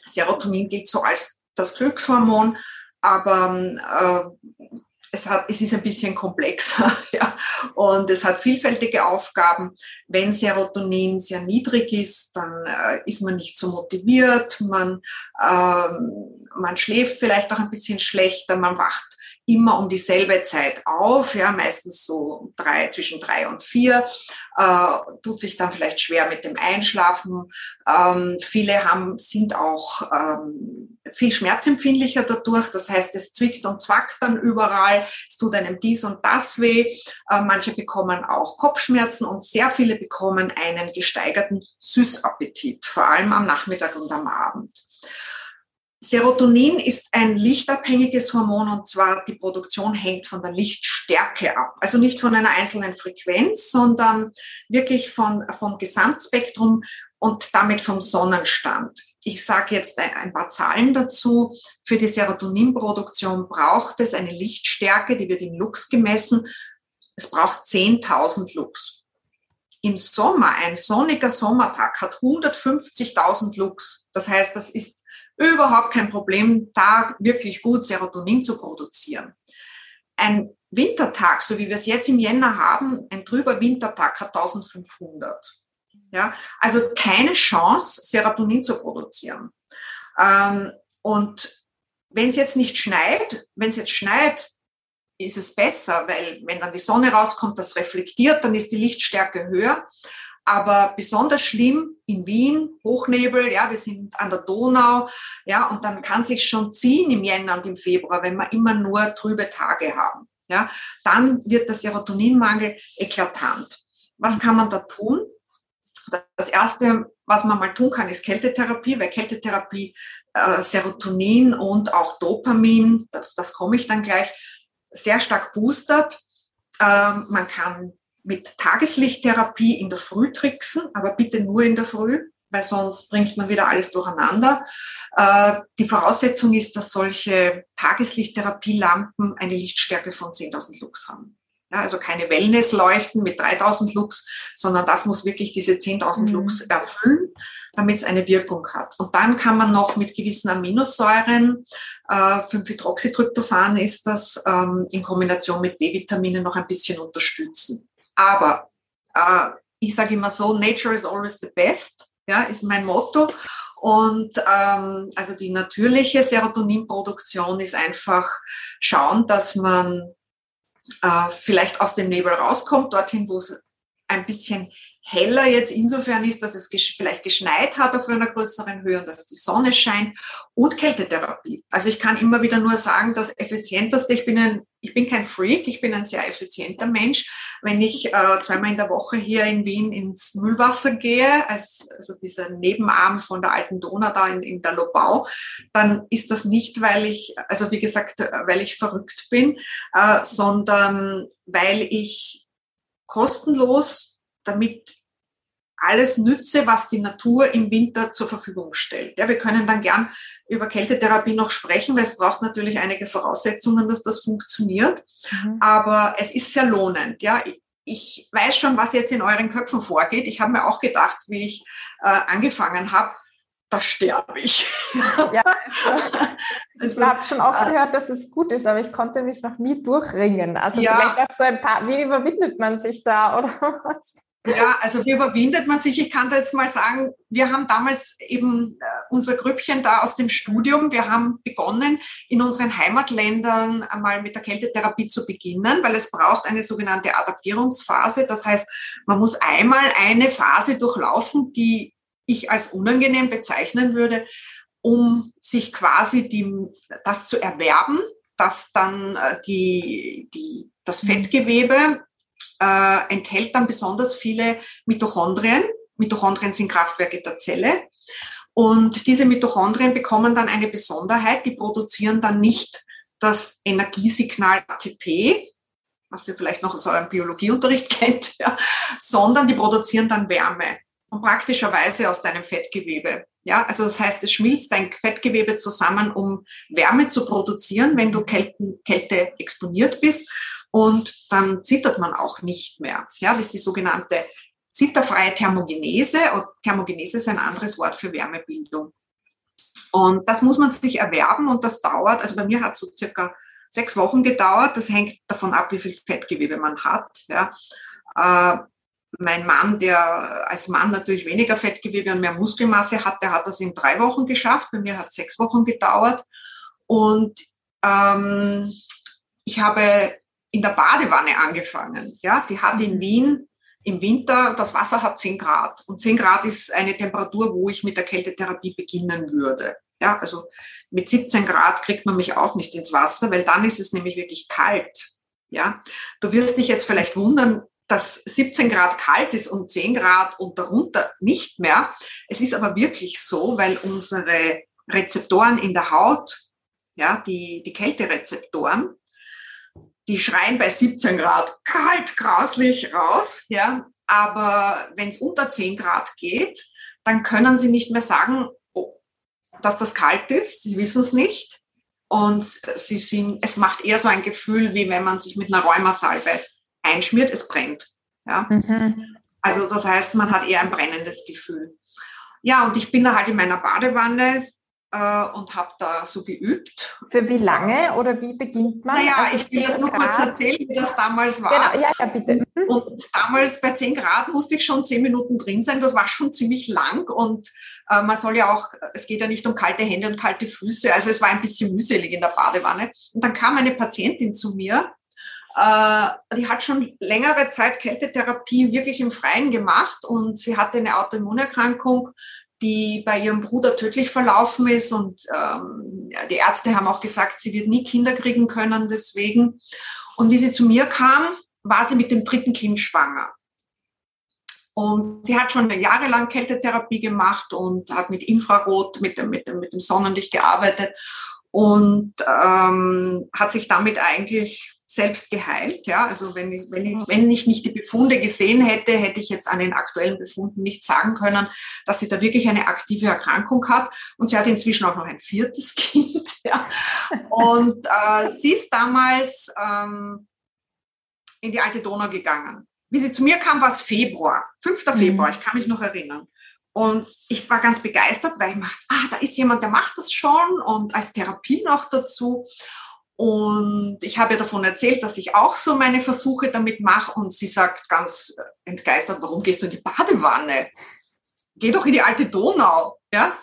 Serotonin gilt so als das Glückshormon, aber äh, es, hat, es ist ein bisschen komplexer ja, und es hat vielfältige Aufgaben. Wenn Serotonin sehr niedrig ist, dann äh, ist man nicht so motiviert, man, ähm, man schläft vielleicht auch ein bisschen schlechter, man wacht immer um dieselbe Zeit auf, ja, meistens so drei, zwischen drei und vier, äh, tut sich dann vielleicht schwer mit dem Einschlafen. Ähm, viele haben, sind auch ähm, viel schmerzempfindlicher dadurch. Das heißt, es zwickt und zwackt dann überall. Es tut einem dies und das weh. Äh, manche bekommen auch Kopfschmerzen und sehr viele bekommen einen gesteigerten Süßappetit, vor allem am Nachmittag und am Abend. Serotonin ist ein lichtabhängiges Hormon und zwar die Produktion hängt von der Lichtstärke ab. Also nicht von einer einzelnen Frequenz, sondern wirklich von, vom Gesamtspektrum und damit vom Sonnenstand. Ich sage jetzt ein paar Zahlen dazu. Für die Serotoninproduktion braucht es eine Lichtstärke, die wird in Lux gemessen. Es braucht 10.000 Lux. Im Sommer, ein sonniger Sommertag hat 150.000 Lux. Das heißt, das ist überhaupt kein Problem, da wirklich gut Serotonin zu produzieren. Ein Wintertag, so wie wir es jetzt im Jänner haben, ein trüber Wintertag hat 1500. Ja, also keine Chance, Serotonin zu produzieren. Ähm, und wenn es jetzt nicht schneit, wenn es jetzt schneit, ist es besser, weil wenn dann die Sonne rauskommt, das reflektiert, dann ist die Lichtstärke höher. Aber besonders schlimm in Wien, Hochnebel, ja, wir sind an der Donau, ja, und dann kann sich schon ziehen im Jänner und im Februar, wenn wir immer nur trübe Tage haben. Ja, dann wird der Serotoninmangel eklatant. Was kann man da tun? Das erste, was man mal tun kann, ist Kältetherapie, weil Kältetherapie äh, Serotonin und auch Dopamin, das, das komme ich dann gleich, sehr stark boostert. Ähm, man kann mit Tageslichttherapie in der Früh tricksen, aber bitte nur in der Früh, weil sonst bringt man wieder alles durcheinander. Äh, die Voraussetzung ist, dass solche Tageslichttherapielampen eine Lichtstärke von 10.000 Lux haben. Ja, also keine Wellnessleuchten mit 3000 Lux, sondern das muss wirklich diese 10.000 mhm. Lux erfüllen, damit es eine Wirkung hat. Und dann kann man noch mit gewissen Aminosäuren, äh, 5-Hydroxytryptophan ist das, ähm, in Kombination mit B-Vitaminen noch ein bisschen unterstützen. Aber äh, ich sage immer so, Nature is always the best, ja, ist mein Motto. Und ähm, also die natürliche Serotoninproduktion ist einfach schauen, dass man äh, vielleicht aus dem Nebel rauskommt, dorthin, wo es ein bisschen heller jetzt insofern ist, dass es gesch vielleicht geschneit hat auf einer größeren Höhe und dass die Sonne scheint und Kältetherapie. Also ich kann immer wieder nur sagen, das effizienteste, ich bin ein ich bin kein Freak, ich bin ein sehr effizienter Mensch. Wenn ich äh, zweimal in der Woche hier in Wien ins Mühlwasser gehe, als, also dieser Nebenarm von der alten Donau da in, in der Lobau, dann ist das nicht, weil ich, also wie gesagt, weil ich verrückt bin, äh, sondern weil ich kostenlos damit alles nütze, was die Natur im Winter zur Verfügung stellt. Ja, wir können dann gern über Kältetherapie noch sprechen, weil es braucht natürlich einige Voraussetzungen, dass das funktioniert. Mhm. Aber es ist sehr lohnend. Ja, ich weiß schon, was jetzt in euren Köpfen vorgeht. Ich habe mir auch gedacht, wie ich äh, angefangen habe, da sterbe ich. Ja, also, ich habe schon oft äh, gehört, dass es gut ist, aber ich konnte mich noch nie durchringen. Also ja, vielleicht auch so ein paar, wie überwindet man sich da oder was? Ja, also wie überwindet man sich? Ich kann da jetzt mal sagen, wir haben damals eben äh, unser Grüppchen da aus dem Studium, wir haben begonnen, in unseren Heimatländern einmal mit der Kältetherapie zu beginnen, weil es braucht eine sogenannte Adaptierungsphase. Das heißt, man muss einmal eine Phase durchlaufen, die ich als unangenehm bezeichnen würde, um sich quasi die, das zu erwerben, dass dann äh, die, die, das Fettgewebe äh, enthält dann besonders viele Mitochondrien. Mitochondrien sind Kraftwerke der Zelle. Und diese Mitochondrien bekommen dann eine Besonderheit, die produzieren dann nicht das Energiesignal ATP, was ihr vielleicht noch aus eurem Biologieunterricht kennt, ja, sondern die produzieren dann Wärme und praktischerweise aus deinem Fettgewebe. Ja, also das heißt, es schmilzt dein Fettgewebe zusammen, um Wärme zu produzieren, wenn du Kälte, Kälte exponiert bist und dann zittert man auch nicht mehr. Ja, das ist die sogenannte zitterfreie Thermogenese und Thermogenese ist ein anderes Wort für Wärmebildung. Und das muss man sich erwerben und das dauert, also bei mir hat es so circa sechs Wochen gedauert. Das hängt davon ab, wie viel Fettgewebe man hat. Ja. Äh, mein Mann, der als Mann natürlich weniger Fettgewebe und mehr Muskelmasse hat, der hat das in drei Wochen geschafft. Bei mir hat es sechs Wochen gedauert. Und ähm, ich habe in der Badewanne angefangen. Ja, die hat in mhm. Wien im Winter, das Wasser hat 10 Grad. Und 10 Grad ist eine Temperatur, wo ich mit der Kältetherapie beginnen würde. Ja, also mit 17 Grad kriegt man mich auch nicht ins Wasser, weil dann ist es nämlich wirklich kalt. Ja, du wirst dich jetzt vielleicht wundern, dass 17 Grad kalt ist und 10 Grad und darunter nicht mehr. Es ist aber wirklich so, weil unsere Rezeptoren in der Haut, ja, die, die Kälterezeptoren, die schreien bei 17 Grad kalt, grauslich raus, ja. Aber wenn es unter 10 Grad geht, dann können sie nicht mehr sagen, oh, dass das kalt ist. Sie wissen es nicht. Und sie sind, es macht eher so ein Gefühl, wie wenn man sich mit einer Rheumasalbe einschmiert, es brennt. Ja. Mhm. Also das heißt, man hat eher ein brennendes Gefühl. Ja, und ich bin da halt in meiner Badewanne äh, und habe da so geübt. Für wie lange oder wie beginnt man? Naja, also ich will das nur kurz erzählen, wie das damals war. Genau, ja, ja, bitte. Mhm. Und damals bei 10 Grad musste ich schon 10 Minuten drin sein. Das war schon ziemlich lang und äh, man soll ja auch, es geht ja nicht um kalte Hände und kalte Füße. Also es war ein bisschen mühselig in der Badewanne. Und dann kam eine Patientin zu mir, äh, die hat schon längere Zeit Kältetherapie wirklich im Freien gemacht und sie hatte eine Autoimmunerkrankung, die bei ihrem Bruder tödlich verlaufen ist. Und ähm, die Ärzte haben auch gesagt, sie wird nie Kinder kriegen können deswegen. Und wie sie zu mir kam, war sie mit dem dritten Kind schwanger. Und sie hat schon jahrelang Kältetherapie gemacht und hat mit Infrarot, mit dem, mit dem, mit dem Sonnenlicht gearbeitet und ähm, hat sich damit eigentlich selbst geheilt. Ja, also wenn ich, wenn ich, wenn ich nicht die Befunde gesehen hätte, hätte ich jetzt an den aktuellen Befunden nicht sagen können, dass sie da wirklich eine aktive Erkrankung hat. Und sie hat inzwischen auch noch ein viertes Kind. Ja. Und äh, sie ist damals ähm, in die alte Donau gegangen. Wie sie zu mir kam, war es Februar, 5. Mhm. Februar, ich kann mich noch erinnern. Und ich war ganz begeistert, weil ich dachte, ah, da ist jemand, der macht das schon und als Therapie noch dazu. Und ich habe ihr davon erzählt, dass ich auch so meine Versuche damit mache. Und sie sagt ganz entgeistert, warum gehst du in die Badewanne? Geh doch in die alte Donau. Ja?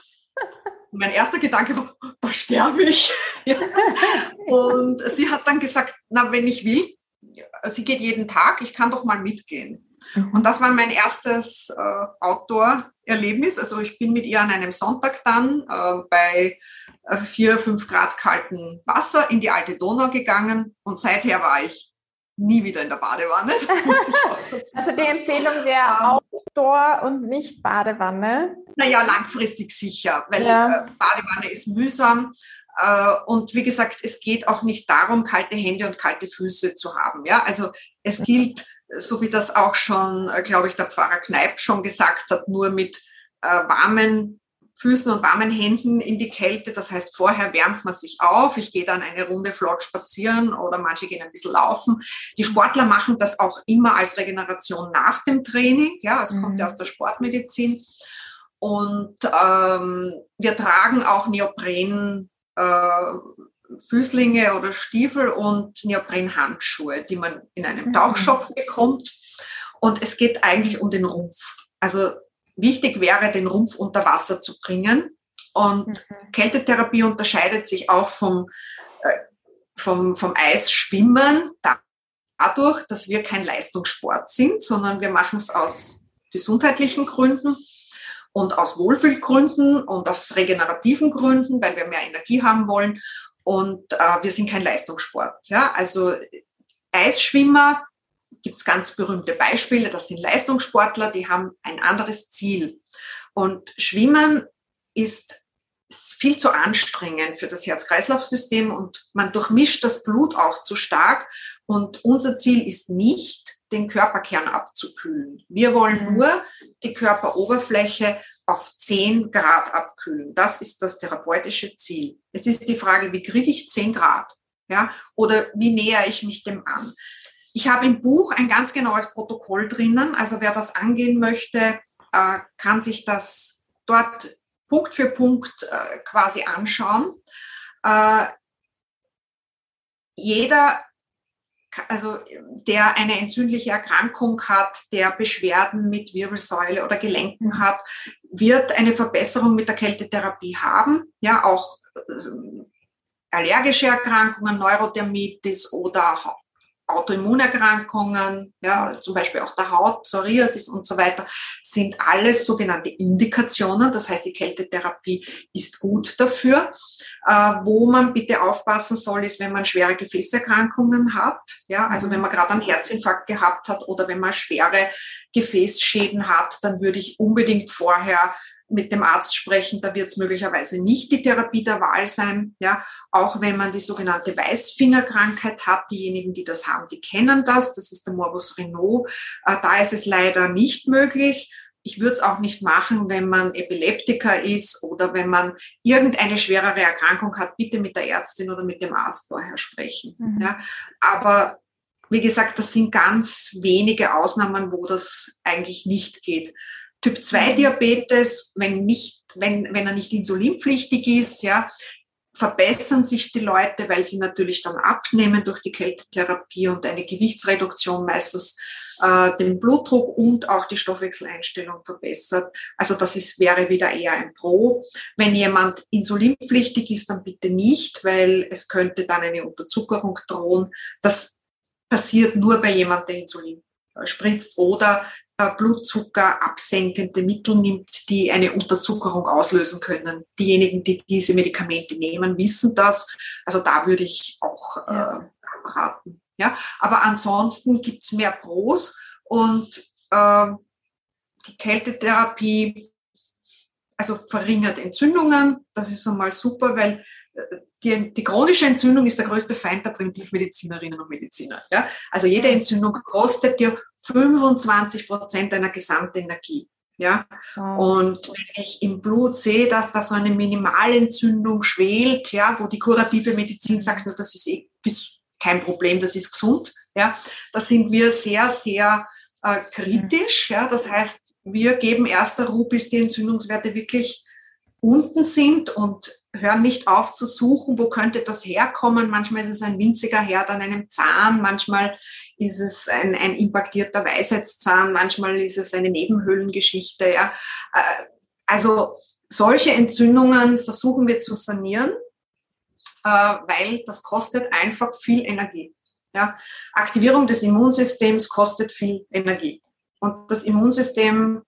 Und mein erster Gedanke war, da sterbe ich. Ja? Und sie hat dann gesagt, na, wenn ich will, sie geht jeden Tag, ich kann doch mal mitgehen. Mhm. Und das war mein erstes äh, Outdoor-Erlebnis. Also ich bin mit ihr an einem Sonntag dann äh, bei äh, vier, fünf Grad kaltem Wasser in die alte Donau gegangen und seither war ich nie wieder in der Badewanne. also die Empfehlung wäre ähm, Outdoor und nicht Badewanne. Naja, langfristig sicher, weil ja. Äh, Badewanne ist mühsam. Äh, und wie gesagt, es geht auch nicht darum, kalte Hände und kalte Füße zu haben. Ja, also es gilt, so wie das auch schon, äh, glaube ich, der Pfarrer Kneip schon gesagt hat, nur mit warmen Füßen und warmen Händen in die Kälte. Das heißt, vorher wärmt man sich auf. Ich gehe dann eine Runde flott spazieren oder manche gehen ein bisschen laufen. Die Sportler machen das auch immer als Regeneration nach dem Training. Ja, es mhm. kommt ja aus der Sportmedizin. Und ähm, wir tragen auch Neopren. Äh, Füßlinge oder Stiefel und Neoprenhandschuhe, die man in einem mhm. Tauchshop bekommt. Und es geht eigentlich um den Rumpf. Also wichtig wäre, den Rumpf unter Wasser zu bringen. Und mhm. Kältetherapie unterscheidet sich auch vom, äh, vom, vom Eisschwimmen dadurch, dass wir kein Leistungssport sind, sondern wir machen es aus gesundheitlichen Gründen und aus Wohlfühlgründen und aus regenerativen Gründen, weil wir mehr Energie haben wollen. Und äh, wir sind kein Leistungssport. Ja? Also Eisschwimmer gibt es ganz berühmte Beispiele. Das sind Leistungssportler, die haben ein anderes Ziel. Und Schwimmen ist viel zu anstrengend für das Herz-Kreislauf-System und man durchmischt das Blut auch zu stark. Und unser Ziel ist nicht, den Körperkern abzukühlen. Wir wollen mhm. nur die Körperoberfläche auf 10 Grad abkühlen. Das ist das therapeutische Ziel. Jetzt ist die Frage, wie kriege ich 10 Grad? Ja, oder wie nähere ich mich dem an? Ich habe im Buch ein ganz genaues Protokoll drinnen. Also wer das angehen möchte, äh, kann sich das dort Punkt für Punkt äh, quasi anschauen. Äh, jeder, also der eine entzündliche Erkrankung hat, der Beschwerden mit Wirbelsäule oder Gelenken hat, wird eine Verbesserung mit der Kältetherapie haben. Ja, auch allergische Erkrankungen, Neurodermitis oder Autoimmunerkrankungen, ja, zum Beispiel auch der Haut, Psoriasis und so weiter, sind alles sogenannte Indikationen. Das heißt, die Kältetherapie ist gut dafür. Äh, wo man bitte aufpassen soll, ist, wenn man schwere Gefäßerkrankungen hat. Ja, also wenn man gerade einen Herzinfarkt gehabt hat oder wenn man schwere Gefäßschäden hat, dann würde ich unbedingt vorher mit dem Arzt sprechen, da wird es möglicherweise nicht die Therapie der Wahl sein. Ja, auch wenn man die sogenannte Weißfingerkrankheit hat, diejenigen, die das haben, die kennen das. Das ist der Morbus Renault. Äh, da ist es leider nicht möglich. Ich würde es auch nicht machen, wenn man Epileptiker ist oder wenn man irgendeine schwerere Erkrankung hat. Bitte mit der Ärztin oder mit dem Arzt vorher sprechen. Mhm. Ja, aber wie gesagt, das sind ganz wenige Ausnahmen, wo das eigentlich nicht geht. Typ 2 Diabetes, wenn nicht, wenn, wenn er nicht insulinpflichtig ist, ja, verbessern sich die Leute, weil sie natürlich dann abnehmen durch die Kältetherapie und eine Gewichtsreduktion meistens äh, den Blutdruck und auch die Stoffwechseleinstellung verbessert. Also das ist, wäre wieder eher ein Pro. Wenn jemand insulinpflichtig ist, dann bitte nicht, weil es könnte dann eine Unterzuckerung drohen. Das passiert nur bei jemandem, der Insulin spritzt oder äh, Blutzucker absenkende Mittel nimmt, die eine Unterzuckerung auslösen können. Diejenigen, die diese Medikamente nehmen, wissen das. Also da würde ich auch äh, abraten. Ja? Aber ansonsten gibt es mehr Pros und äh, die Kältetherapie also verringert Entzündungen. Das ist einmal super, weil äh, die, die, chronische Entzündung ist der größte Feind der Primitivmedizinerinnen und Mediziner. Ja? Also jede Entzündung kostet dir 25 Prozent deiner Gesamtenergie. Ja? Wow. Und wenn ich im Blut sehe, dass da so eine Minimalentzündung schwelt, ja, wo die kurative Medizin sagt, na, das ist eh kein Problem, das ist gesund, ja, da sind wir sehr, sehr äh, kritisch. Ja? Das heißt, wir geben erster Ruhe, bis die Entzündungswerte wirklich unten sind und hören nicht auf zu suchen, wo könnte das herkommen. Manchmal ist es ein winziger Herd an einem Zahn, manchmal ist es ein, ein impaktierter Weisheitszahn, manchmal ist es eine Nebenhöhlengeschichte. Ja. Äh, also solche Entzündungen versuchen wir zu sanieren, äh, weil das kostet einfach viel Energie. Ja. Aktivierung des Immunsystems kostet viel Energie. Und das Immunsystem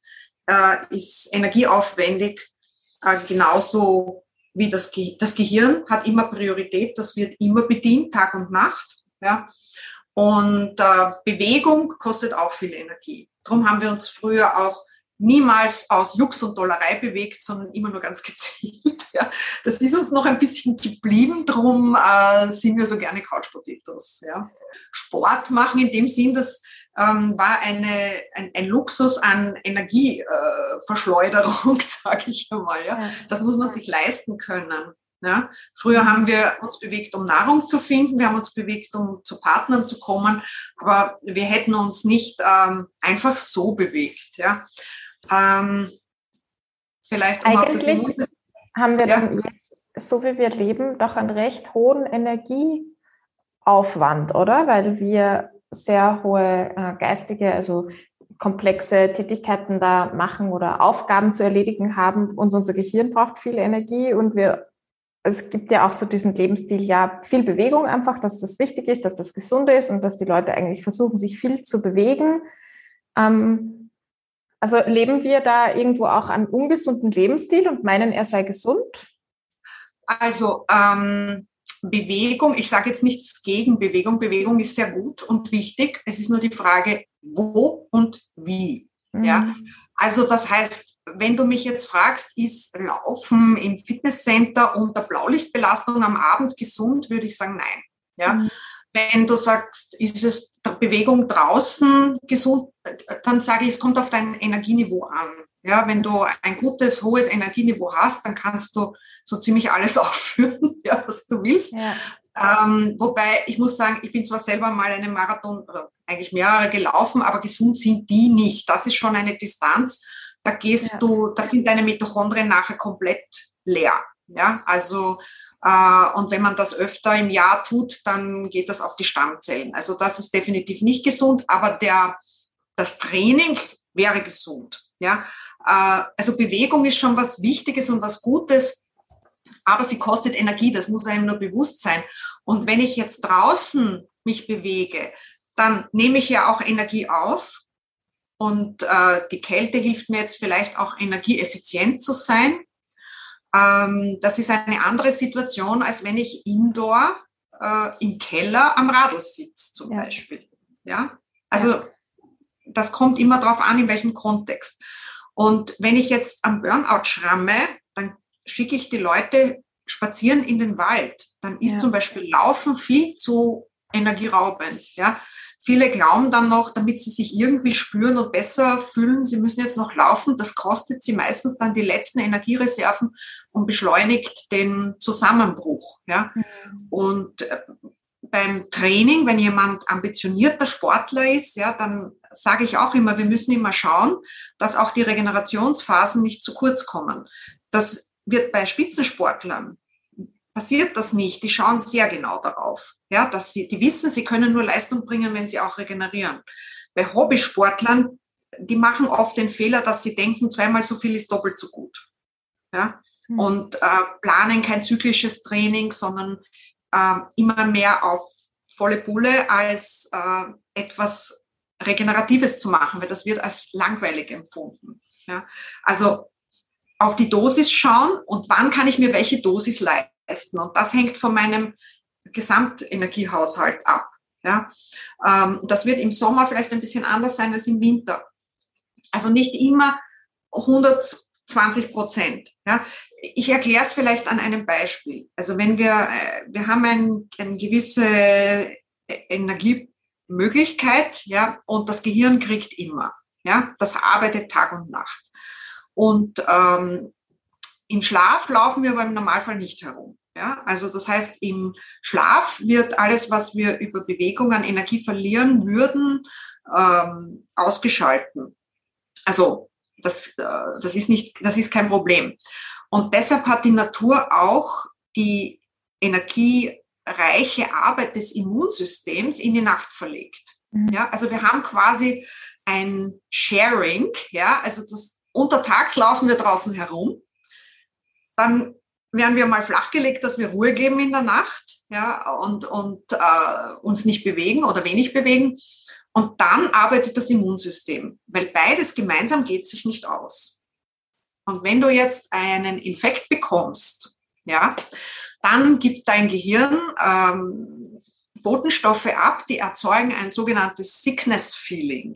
äh, ist energieaufwendig, äh, genauso wie das, Ge das Gehirn hat immer Priorität, das wird immer bedient, Tag und Nacht. Ja? Und äh, Bewegung kostet auch viel Energie. Darum haben wir uns früher auch niemals aus Jux und Dollerei bewegt, sondern immer nur ganz gezielt. Ja. Das ist uns noch ein bisschen geblieben, darum äh, sind wir so gerne Couch Potatoes. Ja. Sport machen in dem Sinn, das ähm, war eine, ein, ein, Luxus an Energieverschleuderung, äh, sage ich einmal. Ja. Das muss man sich leisten können. Ja. Früher mhm. haben wir uns bewegt, um Nahrung zu finden, wir haben uns bewegt, um zu Partnern zu kommen, aber wir hätten uns nicht ähm, einfach so bewegt. Ja. Ähm, vielleicht um Eigentlich haben wir ja. dann jetzt, so wie wir leben, doch einen recht hohen Energieaufwand, oder? Weil wir sehr hohe äh, geistige, also komplexe Tätigkeiten da machen oder Aufgaben zu erledigen haben und unser Gehirn braucht viel Energie und wir es gibt ja auch so diesen Lebensstil, ja, viel Bewegung einfach, dass das wichtig ist, dass das gesund ist und dass die Leute eigentlich versuchen, sich viel zu bewegen. Ähm, also leben wir da irgendwo auch einen ungesunden Lebensstil und meinen, er sei gesund? Also ähm, Bewegung, ich sage jetzt nichts gegen Bewegung. Bewegung ist sehr gut und wichtig. Es ist nur die Frage, wo und wie. Mhm. Ja, also das heißt, wenn du mich jetzt fragst, ist Laufen im Fitnesscenter unter Blaulichtbelastung am Abend gesund, würde ich sagen, nein. Ja. Mhm. Wenn du sagst, ist es Bewegung draußen gesund, dann sage ich, es kommt auf dein Energieniveau an. Ja, wenn du ein gutes, hohes Energieniveau hast, dann kannst du so ziemlich alles aufführen, ja, was du willst. Ja. Ähm, wobei ich muss sagen, ich bin zwar selber mal einen Marathon oder eigentlich mehrere gelaufen, aber gesund sind die nicht. Das ist schon eine Distanz. Da gehst ja. du, da sind deine Mitochondrien nachher komplett leer. Ja, also äh, und wenn man das öfter im Jahr tut, dann geht das auf die Stammzellen. Also das ist definitiv nicht gesund, aber der, das Training wäre gesund. Ja, äh, also Bewegung ist schon was Wichtiges und was Gutes, aber sie kostet Energie. Das muss einem nur bewusst sein. Und wenn ich jetzt draußen mich bewege, dann nehme ich ja auch Energie auf. Und äh, die Kälte hilft mir jetzt vielleicht auch energieeffizient zu sein. Ähm, das ist eine andere Situation, als wenn ich indoor äh, im Keller am Radl sitze zum ja. Beispiel. Ja, also ja. Das kommt immer darauf an, in welchem Kontext. Und wenn ich jetzt am Burnout schramme, dann schicke ich die Leute spazieren in den Wald. Dann ist ja. zum Beispiel Laufen viel zu energieraubend. Ja, Viele glauben dann noch, damit sie sich irgendwie spüren und besser fühlen, sie müssen jetzt noch laufen. Das kostet sie meistens dann die letzten Energiereserven und beschleunigt den Zusammenbruch. Ja? Mhm. Und äh, beim Training, wenn jemand ambitionierter Sportler ist, ja, dann sage ich auch immer, wir müssen immer schauen, dass auch die Regenerationsphasen nicht zu kurz kommen. Das wird bei Spitzensportlern passiert das nicht. Die schauen sehr genau darauf. Ja, dass sie, die wissen, sie können nur Leistung bringen, wenn sie auch regenerieren. Bei Hobbysportlern, die machen oft den Fehler, dass sie denken, zweimal so viel ist doppelt so gut. Ja, mhm. und äh, planen kein zyklisches Training, sondern äh, immer mehr auf volle Bulle als äh, etwas Regeneratives zu machen, weil das wird als langweilig empfunden. Ja, also auf die Dosis schauen und wann kann ich mir welche Dosis leisten. Und das hängt von meinem Gesamtenergiehaushalt ab. Ja, ähm, das wird im Sommer vielleicht ein bisschen anders sein als im Winter. Also nicht immer 120 Prozent. Ja, ich erkläre es vielleicht an einem Beispiel. Also wenn wir, äh, wir haben ein, eine gewisse Energiemöglichkeit, ja, und das Gehirn kriegt immer. Ja, das arbeitet Tag und Nacht. Und ähm, im Schlaf laufen wir aber im Normalfall nicht herum. Ja, also das heißt, im Schlaf wird alles, was wir über Bewegung an Energie verlieren würden, ähm, ausgeschalten. Also das, äh, das, ist nicht, das ist kein Problem. Und deshalb hat die Natur auch die energiereiche Arbeit des Immunsystems in die Nacht verlegt. Mhm. Ja, also wir haben quasi ein Sharing, ja, also das untertags laufen wir draußen herum dann werden wir mal flachgelegt, dass wir Ruhe geben in der Nacht ja, und, und äh, uns nicht bewegen oder wenig bewegen. Und dann arbeitet das Immunsystem, weil beides gemeinsam geht sich nicht aus. Und wenn du jetzt einen Infekt bekommst, ja, dann gibt dein Gehirn ähm, Botenstoffe ab, die erzeugen ein sogenanntes Sickness-Feeling.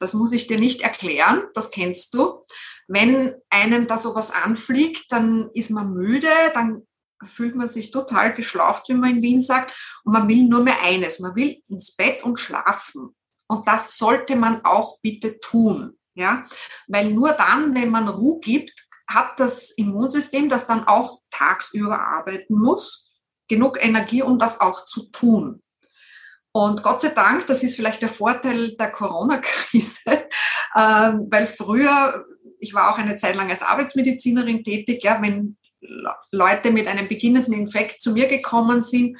Das muss ich dir nicht erklären, das kennst du. Wenn einem da sowas anfliegt, dann ist man müde, dann fühlt man sich total geschlaucht, wie man in Wien sagt, und man will nur mehr eines, man will ins Bett und schlafen. Und das sollte man auch bitte tun, ja, weil nur dann, wenn man Ruhe gibt, hat das Immunsystem, das dann auch tagsüber arbeiten muss, genug Energie, um das auch zu tun. Und Gott sei Dank, das ist vielleicht der Vorteil der Corona-Krise, äh, weil früher, ich war auch eine Zeit lang als Arbeitsmedizinerin tätig, ja, wenn Leute mit einem beginnenden Infekt zu mir gekommen sind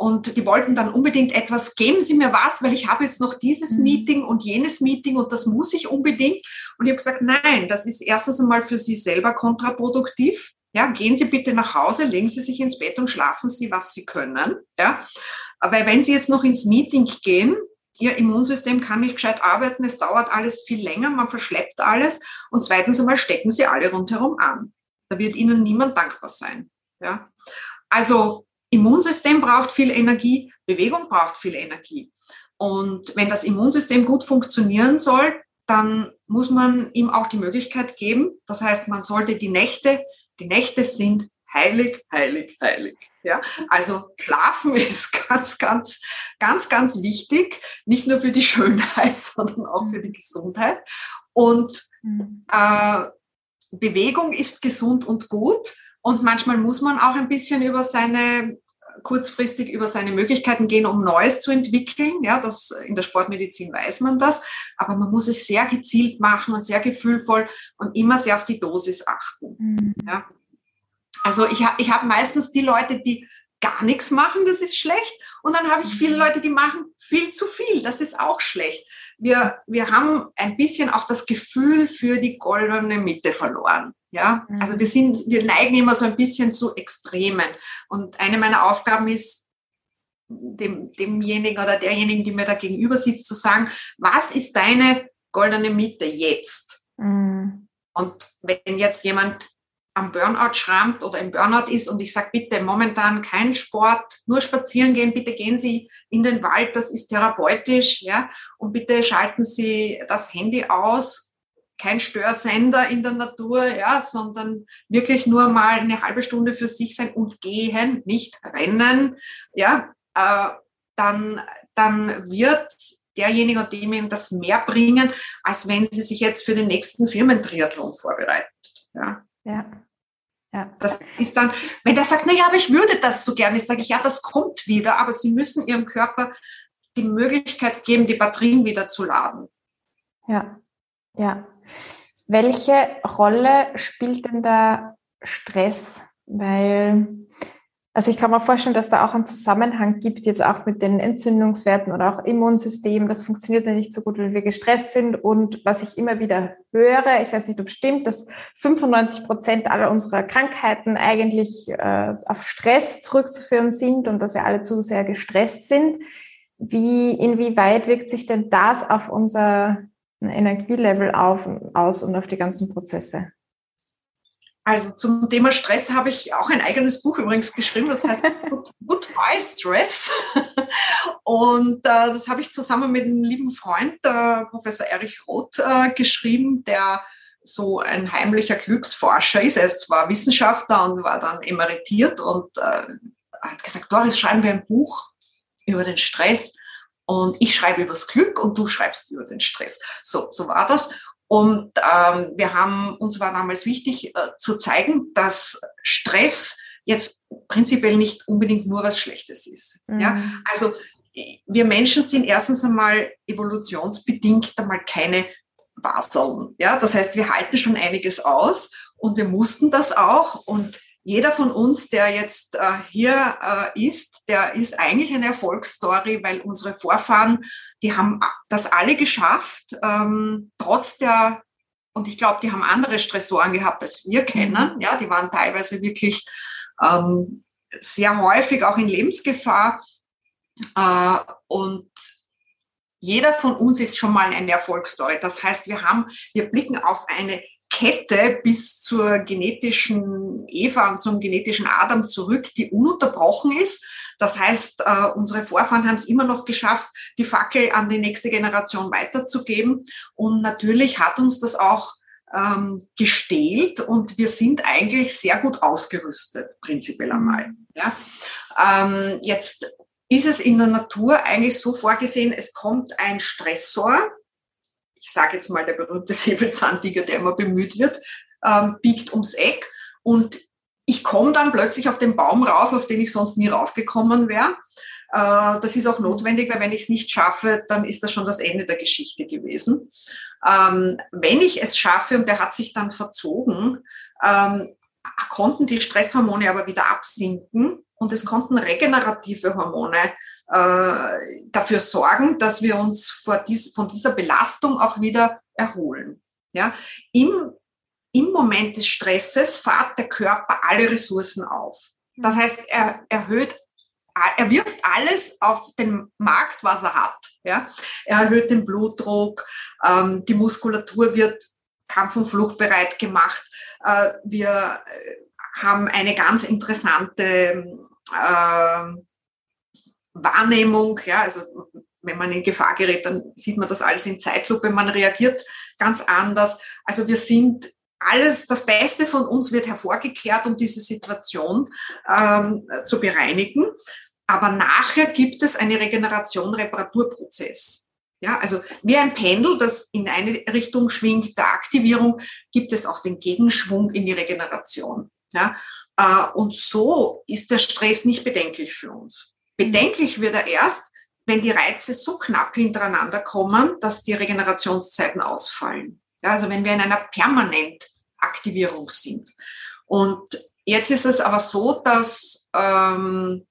und die wollten dann unbedingt etwas, geben Sie mir was, weil ich habe jetzt noch dieses mhm. Meeting und jenes Meeting und das muss ich unbedingt. Und ich habe gesagt, nein, das ist erstens einmal für Sie selber kontraproduktiv. Ja, gehen Sie bitte nach Hause, legen Sie sich ins Bett und schlafen Sie, was Sie können. Ja, aber wenn Sie jetzt noch ins Meeting gehen, Ihr Immunsystem kann nicht gescheit arbeiten, es dauert alles viel länger, man verschleppt alles und zweitens einmal stecken Sie alle rundherum an. Da wird Ihnen niemand dankbar sein. Ja, also Immunsystem braucht viel Energie, Bewegung braucht viel Energie. Und wenn das Immunsystem gut funktionieren soll, dann muss man ihm auch die Möglichkeit geben. Das heißt, man sollte die Nächte die Nächte sind heilig, heilig, heilig. Ja, also Schlafen ist ganz, ganz, ganz, ganz wichtig, nicht nur für die Schönheit, sondern auch für die Gesundheit. Und mhm. äh, Bewegung ist gesund und gut. Und manchmal muss man auch ein bisschen über seine kurzfristig über seine Möglichkeiten gehen, um Neues zu entwickeln. Ja, das, in der Sportmedizin weiß man das. Aber man muss es sehr gezielt machen und sehr gefühlvoll und immer sehr auf die Dosis achten. Mhm. Ja. Also ich, ich habe meistens die Leute, die gar nichts machen, das ist schlecht. Und dann habe ich viele mhm. Leute, die machen viel zu viel, das ist auch schlecht. Wir, wir haben ein bisschen auch das Gefühl für die goldene Mitte verloren. Ja, also wir sind, wir neigen immer so ein bisschen zu Extremen. Und eine meiner Aufgaben ist, dem, demjenigen oder derjenigen, die mir da gegenüber sitzt, zu sagen, was ist deine goldene Mitte jetzt? Mhm. Und wenn jetzt jemand am Burnout schrammt oder im Burnout ist und ich sage, bitte momentan kein Sport, nur spazieren gehen, bitte gehen Sie in den Wald, das ist therapeutisch, ja, und bitte schalten Sie das Handy aus, kein Störsender in der Natur, ja, sondern wirklich nur mal eine halbe Stunde für sich sein und gehen, nicht rennen, ja, äh, dann, dann wird derjenige oder dem das mehr bringen, als wenn sie sich jetzt für den nächsten Firmentriathlon vorbereitet. Ja. Ja. Ja. Das ist dann, wenn der sagt, naja, aber ich würde das so gerne, ich sage ich, ja, das kommt wieder, aber Sie müssen Ihrem Körper die Möglichkeit geben, die Batterien wieder zu laden. Ja, ja. Welche Rolle spielt denn da Stress? Weil, also ich kann mir vorstellen, dass da auch einen Zusammenhang gibt, jetzt auch mit den Entzündungswerten oder auch Immunsystem. Das funktioniert ja nicht so gut, weil wir gestresst sind. Und was ich immer wieder höre, ich weiß nicht, ob es stimmt, dass 95 Prozent aller unserer Krankheiten eigentlich äh, auf Stress zurückzuführen sind und dass wir alle zu sehr gestresst sind. Wie, inwieweit wirkt sich denn das auf unser Energielevel auf, aus und auf die ganzen Prozesse? Also zum Thema Stress habe ich auch ein eigenes Buch übrigens geschrieben, das heißt Goodbye Stress. Und äh, das habe ich zusammen mit einem lieben Freund, äh, Professor Erich Roth, äh, geschrieben, der so ein heimlicher Glücksforscher ist. Er ist zwar Wissenschaftler und war dann emeritiert und äh, hat gesagt, Doris, schreiben wir ein Buch über den Stress. Und ich schreibe über das Glück und du schreibst über den Stress. So, so war das. Und ähm, wir haben, uns war damals wichtig äh, zu zeigen, dass Stress jetzt prinzipiell nicht unbedingt nur was Schlechtes ist. Mhm. Ja? Also wir Menschen sind erstens einmal evolutionsbedingt einmal keine Baseln. Ja? Das heißt, wir halten schon einiges aus und wir mussten das auch. Und jeder von uns, der jetzt äh, hier äh, ist, der ist eigentlich eine Erfolgsstory, weil unsere Vorfahren, die haben das alle geschafft, ähm, trotz der, und ich glaube, die haben andere Stressoren gehabt, als wir kennen. Mhm. Ja, die waren teilweise wirklich ähm, sehr häufig auch in Lebensgefahr. Äh, und jeder von uns ist schon mal eine Erfolgsstory. Das heißt, wir haben, wir blicken auf eine Kette bis zur genetischen Eva und zum genetischen Adam zurück, die ununterbrochen ist. Das heißt, äh, unsere Vorfahren haben es immer noch geschafft, die Fackel an die nächste Generation weiterzugeben. Und natürlich hat uns das auch ähm, gestählt und wir sind eigentlich sehr gut ausgerüstet, prinzipiell einmal. Ja? Ähm, jetzt ist es in der Natur eigentlich so vorgesehen, es kommt ein Stressor, ich sage jetzt mal der berühmte Säbelzahntiger, der immer bemüht wird, ähm, biegt ums Eck und ich komme dann plötzlich auf den Baum rauf, auf den ich sonst nie raufgekommen wäre. Äh, das ist auch notwendig, weil wenn ich es nicht schaffe, dann ist das schon das Ende der Geschichte gewesen. Ähm, wenn ich es schaffe und der hat sich dann verzogen, ähm, konnten die Stresshormone aber wieder absinken und es konnten regenerative Hormone äh, dafür sorgen, dass wir uns dies, von dieser Belastung auch wieder erholen. Ja? Im, Im Moment des Stresses fahrt der Körper alle Ressourcen auf. Das heißt, er erhöht, er wirft alles auf den Markt, was er hat. Ja? Er erhöht den Blutdruck, ähm, die Muskulatur wird Kampf- und Fluchtbereit gemacht. Äh, wir äh, haben eine ganz interessante äh, Wahrnehmung, ja, also wenn man in Gefahr gerät, dann sieht man das alles in Zeitlupe, man reagiert ganz anders. Also wir sind alles, das Beste von uns wird hervorgekehrt, um diese Situation ähm, zu bereinigen. Aber nachher gibt es eine Regeneration, Reparaturprozess. Ja, also wie ein Pendel, das in eine Richtung schwingt, der Aktivierung, gibt es auch den Gegenschwung in die Regeneration. Ja, äh, und so ist der Stress nicht bedenklich für uns. Bedenklich wird er erst, wenn die Reize so knapp hintereinander kommen, dass die Regenerationszeiten ausfallen. Ja, also wenn wir in einer permanent Aktivierung sind. Und jetzt ist es aber so, dass ähm,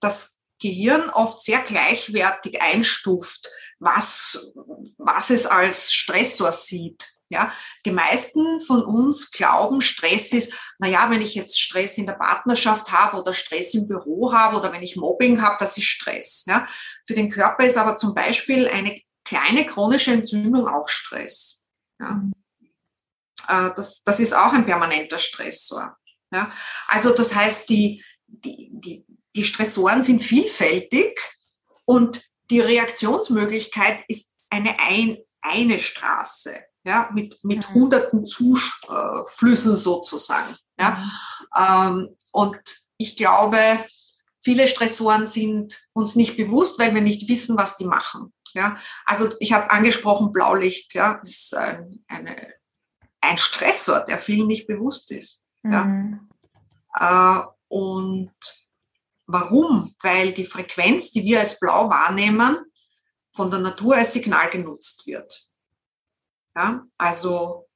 das Gehirn oft sehr gleichwertig einstuft, was, was es als Stressor sieht. Ja, die meisten von uns glauben, Stress ist, na ja, wenn ich jetzt Stress in der Partnerschaft habe oder Stress im Büro habe oder wenn ich Mobbing habe, das ist Stress. Ja, für den Körper ist aber zum Beispiel eine kleine chronische Entzündung auch Stress. Ja, äh, das, das ist auch ein permanenter Stressor. Ja, also das heißt, die, die, die, die Stressoren sind vielfältig und die Reaktionsmöglichkeit ist eine, ein, eine Straße, ja, mit, mit mhm. hunderten Zuflüssen sozusagen. Ja. Mhm. Ähm, und ich glaube, viele Stressoren sind uns nicht bewusst, weil wir nicht wissen, was die machen. Ja. Also ich habe angesprochen, Blaulicht, ja, ist ein, eine, ein Stressor, der vielen nicht bewusst ist. Mhm. Ja. Äh, und Warum? Weil die Frequenz, die wir als blau wahrnehmen, von der Natur als Signal genutzt wird. Ja, also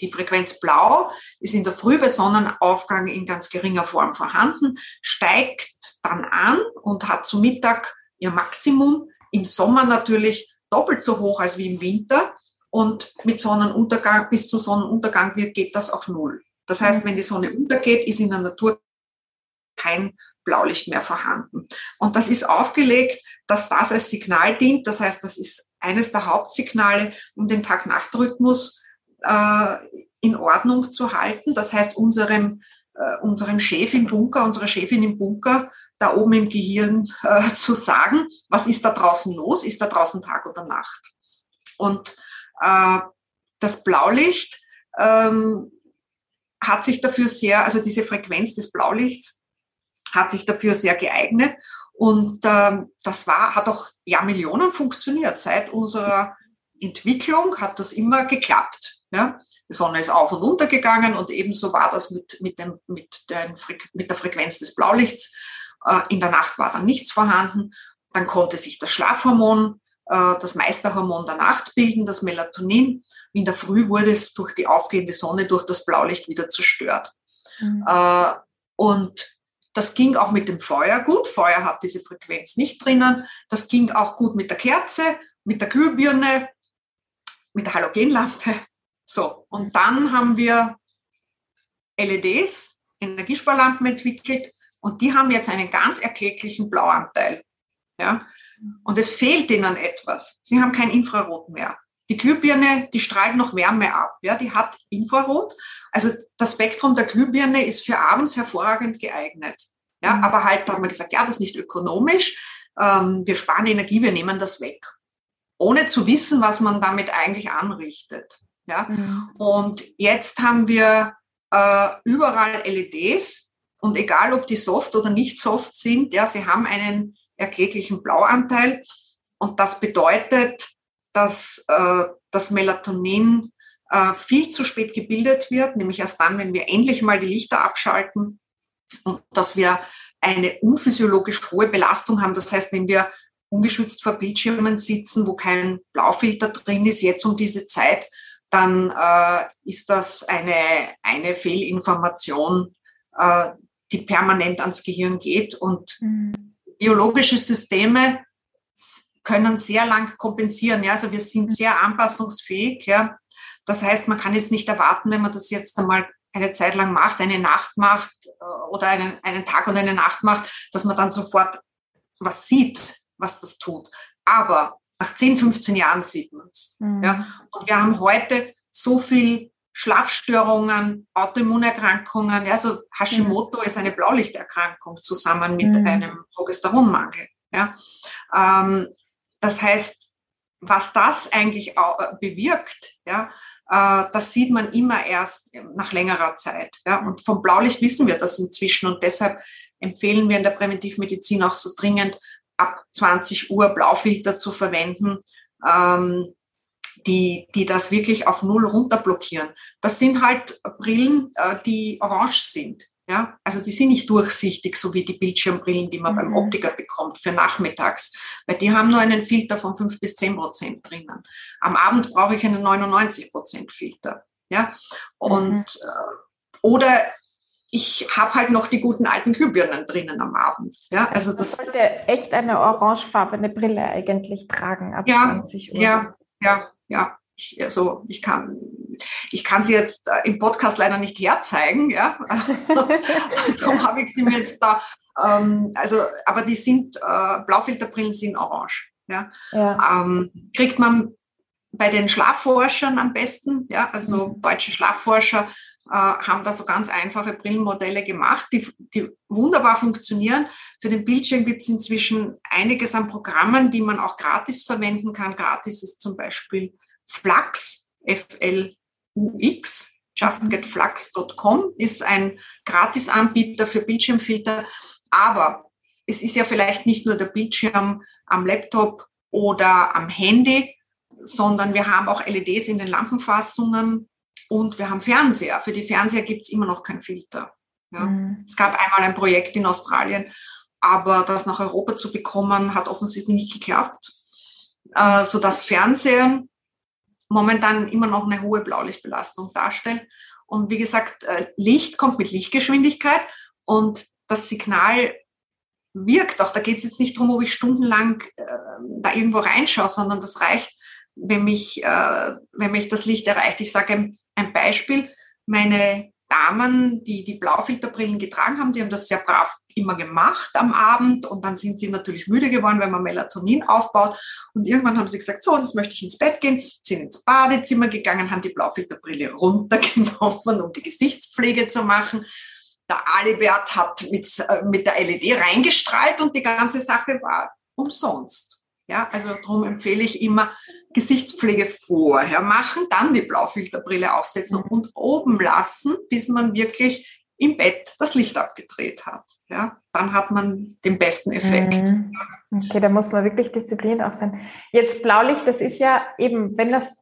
die Frequenz blau ist in der Früh bei Sonnenaufgang in ganz geringer Form vorhanden, steigt dann an und hat zu Mittag ihr Maximum. Im Sommer natürlich doppelt so hoch als wie im Winter. Und mit Sonnenuntergang, bis zum Sonnenuntergang wird, geht das auf Null. Das heißt, wenn die Sonne untergeht, ist in der Natur kein Blaulicht mehr vorhanden. Und das ist aufgelegt, dass das als Signal dient. Das heißt, das ist eines der Hauptsignale, um den Tag-Nacht-Rhythmus äh, in Ordnung zu halten. Das heißt, unserem, äh, unserem Chef im Bunker, unserer Chefin im Bunker, da oben im Gehirn äh, zu sagen, was ist da draußen los? Ist da draußen Tag oder Nacht? Und äh, das Blaulicht ähm, hat sich dafür sehr, also diese Frequenz des Blaulichts hat sich dafür sehr geeignet. Und ähm, das war, hat auch Jahrmillionen funktioniert. Seit unserer Entwicklung hat das immer geklappt. Ja? Die Sonne ist auf und unter gegangen und ebenso war das mit, mit, dem, mit, den, mit der Frequenz des Blaulichts. Äh, in der Nacht war dann nichts vorhanden. Dann konnte sich das Schlafhormon, äh, das Meisterhormon der Nacht bilden, das Melatonin. In der Früh wurde es durch die aufgehende Sonne, durch das Blaulicht wieder zerstört. Mhm. Äh, und das ging auch mit dem Feuer gut. Feuer hat diese Frequenz nicht drinnen. Das ging auch gut mit der Kerze, mit der Glühbirne, mit der Halogenlampe. So, und dann haben wir LEDs, Energiesparlampen entwickelt und die haben jetzt einen ganz erkläglichen Blauanteil. Ja? und es fehlt ihnen etwas. Sie haben kein Infrarot mehr. Die Glühbirne, die strahlt noch Wärme ab. Ja, die hat Infrarot. Also das Spektrum der Glühbirne ist für abends hervorragend geeignet. Ja, mhm. aber halt, da haben wir gesagt, ja, das ist nicht ökonomisch. Ähm, wir sparen Energie, wir nehmen das weg. Ohne zu wissen, was man damit eigentlich anrichtet. Ja, mhm. und jetzt haben wir äh, überall LEDs und egal, ob die soft oder nicht soft sind, ja, sie haben einen erkläglichen Blauanteil. Und das bedeutet, dass äh, das Melatonin äh, viel zu spät gebildet wird, nämlich erst dann, wenn wir endlich mal die Lichter abschalten und dass wir eine unphysiologisch hohe Belastung haben. Das heißt, wenn wir ungeschützt vor Bildschirmen sitzen, wo kein Blaufilter drin ist, jetzt um diese Zeit, dann äh, ist das eine, eine Fehlinformation, äh, die permanent ans Gehirn geht. Und mhm. biologische Systeme können sehr lang kompensieren. Ja? Also wir sind sehr anpassungsfähig. Ja? Das heißt, man kann jetzt nicht erwarten, wenn man das jetzt einmal eine Zeit lang macht, eine Nacht macht äh, oder einen, einen Tag und eine Nacht macht, dass man dann sofort was sieht, was das tut. Aber nach 10, 15 Jahren sieht man es. Mhm. Ja? Und wir haben heute so viel Schlafstörungen, Autoimmunerkrankungen. Also Hashimoto mhm. ist eine Blaulichterkrankung zusammen mit mhm. einem Progesteronmangel. Ja? Ähm, das heißt, was das eigentlich auch äh, bewirkt, ja, äh, das sieht man immer erst nach längerer Zeit. Ja. Und vom Blaulicht wissen wir das inzwischen und deshalb empfehlen wir in der Präventivmedizin auch so dringend, ab 20 Uhr Blaufilter zu verwenden, ähm, die, die das wirklich auf Null runterblockieren. Das sind halt Brillen, äh, die orange sind. Ja, also die sind nicht durchsichtig, so wie die Bildschirmbrillen, die man mhm. beim Optiker bekommt für nachmittags, weil die haben nur einen Filter von 5 bis 10 Prozent drinnen. Am Abend brauche ich einen 99 Prozent Filter. Ja, und mhm. äh, oder ich habe halt noch die guten alten Glühbirnen drinnen am Abend. Ja, also das, das sollte echt eine orangefarbene Brille eigentlich tragen ab ja, 20 Uhr. Ja, ja, ja. Ich, also ich kann, ich kann sie jetzt äh, im Podcast leider nicht herzeigen, ja. Darum habe ich sie mir jetzt da. Ähm, also, aber die sind äh, Blaufilterbrillen sind orange. Ja. ja. Ähm, kriegt man bei den Schlafforschern am besten, ja, also mhm. deutsche Schlafforscher äh, haben da so ganz einfache Brillenmodelle gemacht, die, die wunderbar funktionieren. Für den Bildschirm gibt es inzwischen einiges an Programmen, die man auch gratis verwenden kann. Gratis ist zum Beispiel Flux, F-L-U-X, justgetflux.com ist ein Gratisanbieter für Bildschirmfilter. Aber es ist ja vielleicht nicht nur der Bildschirm am Laptop oder am Handy, sondern wir haben auch LEDs in den Lampenfassungen und wir haben Fernseher. Für die Fernseher gibt es immer noch kein Filter. Ja. Mhm. Es gab einmal ein Projekt in Australien, aber das nach Europa zu bekommen, hat offensichtlich nicht geklappt, äh, sodass Fernsehen momentan immer noch eine hohe Blaulichtbelastung darstellt. Und wie gesagt, äh, Licht kommt mit Lichtgeschwindigkeit und das Signal wirkt auch. Da geht es jetzt nicht darum, ob ich stundenlang äh, da irgendwo reinschaue, sondern das reicht, wenn mich, äh, wenn mich das Licht erreicht. Ich sage ein, ein Beispiel. Meine Damen, die die Blaufilterbrillen getragen haben, die haben das sehr brav immer gemacht am Abend und dann sind sie natürlich müde geworden, wenn man Melatonin aufbaut. Und irgendwann haben sie gesagt, so, jetzt möchte ich ins Bett gehen, sind ins Badezimmer gegangen, haben die Blaufilterbrille runtergenommen, um die Gesichtspflege zu machen. Der Alibert hat mit, äh, mit der LED reingestrahlt und die ganze Sache war umsonst. Ja, also darum empfehle ich immer, Gesichtspflege vorher machen, dann die Blaufilterbrille aufsetzen und oben lassen, bis man wirklich im Bett das Licht abgedreht hat. Ja, dann hat man den besten Effekt. Mhm. Okay, da muss man wirklich diszipliniert auch sein. Jetzt Blaulicht, das ist ja eben, wenn das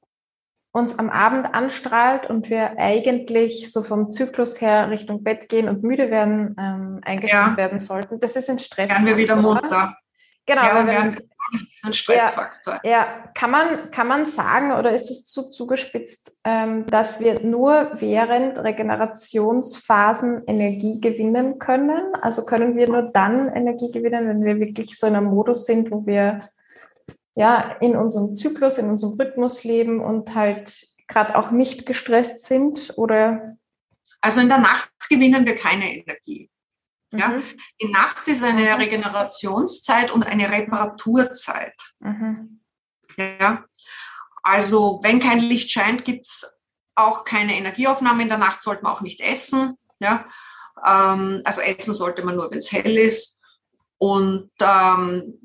uns am Abend anstrahlt und wir eigentlich so vom Zyklus her Richtung Bett gehen und müde werden, ähm, eingestellt ja. werden sollten. Das ist ein Stress. Werden wir wieder munter. Genau. Ja, wenn, ist ein Stressfaktor. Ja, ja, Kann, man, kann man sagen oder ist es zu zugespitzt, ähm, dass wir nur während Regenerationsphasen Energie gewinnen können? Also können wir nur dann Energie gewinnen, wenn wir wirklich so in einem Modus sind, wo wir ja in unserem Zyklus, in unserem Rhythmus leben und halt gerade auch nicht gestresst sind oder? Also in der Nacht gewinnen wir keine Energie. Ja? Mhm. Die Nacht ist eine mhm. Regenerationszeit und eine Reparaturzeit. Mhm. Ja? Also wenn kein Licht scheint, gibt es auch keine Energieaufnahme. In der Nacht sollte man auch nicht essen. Ja? Ähm, also essen sollte man nur, wenn es hell ist. Und ähm,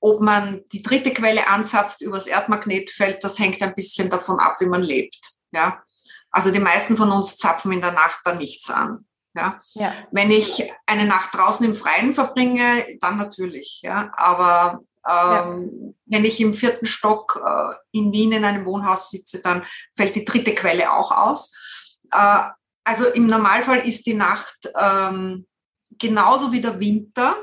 ob man die dritte Quelle anzapft übers Erdmagnetfeld, das hängt ein bisschen davon ab, wie man lebt. Ja? Also die meisten von uns zapfen in der Nacht da nichts an. Ja? ja. Wenn ich eine Nacht draußen im Freien verbringe, dann natürlich. Ja? Aber ähm, ja. wenn ich im vierten Stock äh, in Wien in einem Wohnhaus sitze, dann fällt die dritte Quelle auch aus. Äh, also im Normalfall ist die Nacht ähm, genauso wie der Winter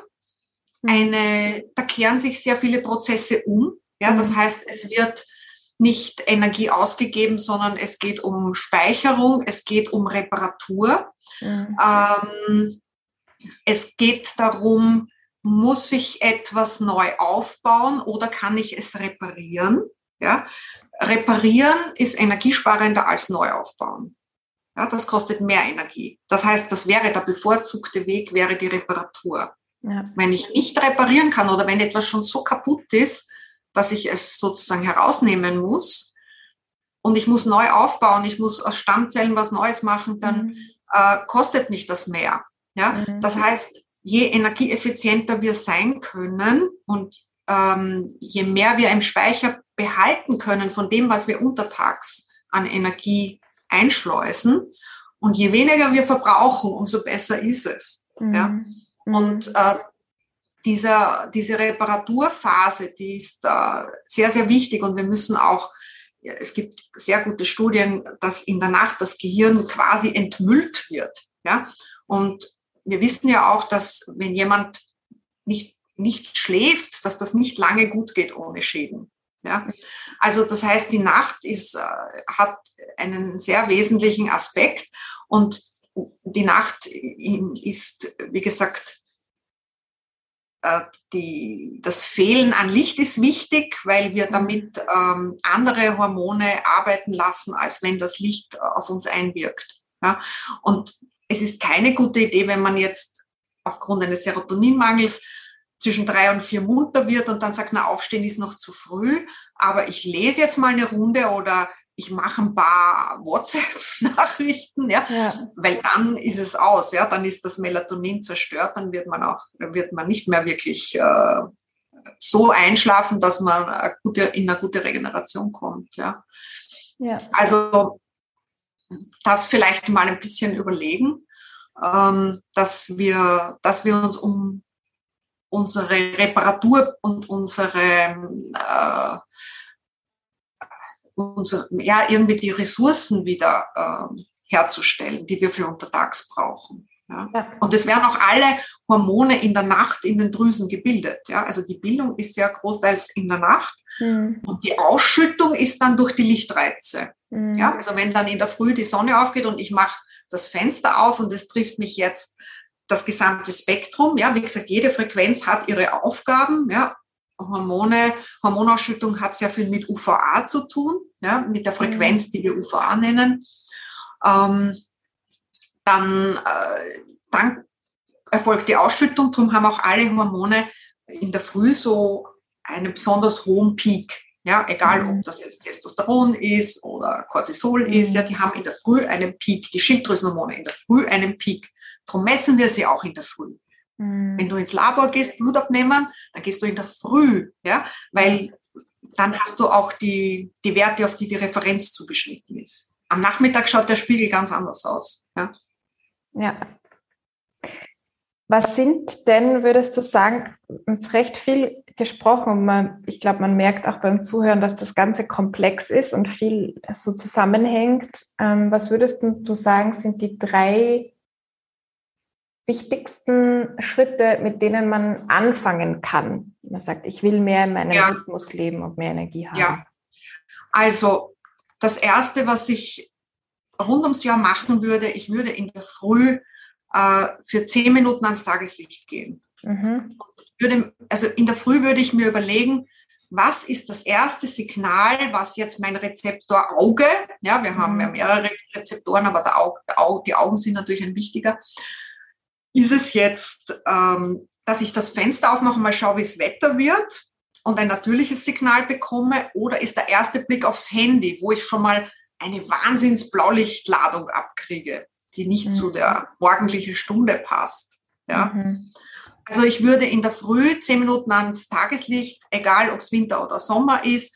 mhm. eine, da kehren sich sehr viele Prozesse um. Ja, das mhm. heißt, es wird nicht Energie ausgegeben, sondern es geht um Speicherung, es geht um Reparatur. Mhm. Ähm, es geht darum, muss ich etwas neu aufbauen oder kann ich es reparieren? Ja? Reparieren ist energiesparender als neu aufbauen. Ja, das kostet mehr Energie. Das heißt, das wäre der bevorzugte Weg, wäre die Reparatur. Ja. Wenn ich nicht reparieren kann oder wenn etwas schon so kaputt ist, dass ich es sozusagen herausnehmen muss und ich muss neu aufbauen, ich muss aus Stammzellen was Neues machen, dann mhm. Äh, kostet mich das mehr. Ja? Mhm. Das heißt, je energieeffizienter wir sein können und ähm, je mehr wir im Speicher behalten können von dem, was wir untertags an Energie einschleusen und je weniger wir verbrauchen, umso besser ist es. Mhm. Ja? Mhm. Und äh, dieser, diese Reparaturphase, die ist äh, sehr, sehr wichtig und wir müssen auch, es gibt sehr gute Studien, dass in der Nacht das Gehirn quasi entmüllt wird. Ja? Und wir wissen ja auch, dass wenn jemand nicht, nicht schläft, dass das nicht lange gut geht ohne Schäden. Ja? Also das heißt, die Nacht ist, äh, hat einen sehr wesentlichen Aspekt und die Nacht ist, wie gesagt, die, das Fehlen an Licht ist wichtig, weil wir damit ähm, andere Hormone arbeiten lassen, als wenn das Licht auf uns einwirkt. Ja? Und es ist keine gute Idee, wenn man jetzt aufgrund eines Serotoninmangels zwischen drei und vier munter wird und dann sagt, na, aufstehen ist noch zu früh, aber ich lese jetzt mal eine Runde oder ich mache ein paar WhatsApp-Nachrichten, ja, ja, weil dann ist es aus, ja, dann ist das Melatonin zerstört, dann wird man auch, wird man nicht mehr wirklich äh, so einschlafen, dass man eine gute, in eine gute Regeneration kommt, ja. ja. Also das vielleicht mal ein bisschen überlegen, ähm, dass wir, dass wir uns um unsere Reparatur und unsere äh, unser, ja, irgendwie die Ressourcen wieder äh, herzustellen, die wir für untertags brauchen. Ja. Ja. Und es werden auch alle Hormone in der Nacht in den Drüsen gebildet. Ja. Also die Bildung ist ja großteils in der Nacht mhm. und die Ausschüttung ist dann durch die Lichtreize. Mhm. Ja. Also wenn dann in der Früh die Sonne aufgeht und ich mache das Fenster auf und es trifft mich jetzt das gesamte Spektrum. Ja, wie gesagt, jede Frequenz hat ihre Aufgaben. Ja, Hormone, Hormonausschüttung hat sehr viel mit UVA zu tun, ja, mit der Frequenz, die wir UVA nennen. Ähm, dann, äh, dann erfolgt die Ausschüttung, darum haben auch alle Hormone in der Früh so einen besonders hohen Peak. Ja, egal ob mhm. das jetzt Testosteron ist oder Cortisol ist, mhm. ja, die haben in der Früh einen Peak, die Schilddrüsenhormone in der Früh einen Peak. Darum messen wir sie auch in der Früh. Mhm. Wenn du ins Labor gehst, Blut abnehmen, dann gehst du in der Früh, ja, weil dann hast du auch die, die Werte, auf die die Referenz zugeschnitten ist. Am Nachmittag schaut der Spiegel ganz anders aus. Ja. ja. Was sind denn, würdest du sagen, uns recht viel gesprochen. Man, ich glaube, man merkt auch beim Zuhören, dass das Ganze komplex ist und viel so zusammenhängt. Ähm, was würdest du sagen, sind die drei wichtigsten Schritte, mit denen man anfangen kann? Man sagt, ich will mehr in meinem ja. Rhythmus leben und mehr Energie haben. Ja. Also das Erste, was ich rund ums Jahr machen würde, ich würde in der Früh äh, für zehn Minuten ans Tageslicht gehen. Mhm. Würde, also in der Früh würde ich mir überlegen, was ist das erste Signal, was jetzt mein Rezeptor Auge, ja, wir haben ja mhm. mehrere Rezeptoren, aber Auge, die Augen sind natürlich ein wichtiger, ist es jetzt, ähm, dass ich das Fenster aufmache und mal schaue, wie es Wetter wird und ein natürliches Signal bekomme? Oder ist der erste Blick aufs Handy, wo ich schon mal eine Wahnsinns-Blaulichtladung abkriege, die nicht mhm. zu der morgendlichen Stunde passt? Ja. Mhm. Also ich würde in der Früh zehn Minuten ans Tageslicht, egal ob es Winter oder Sommer ist,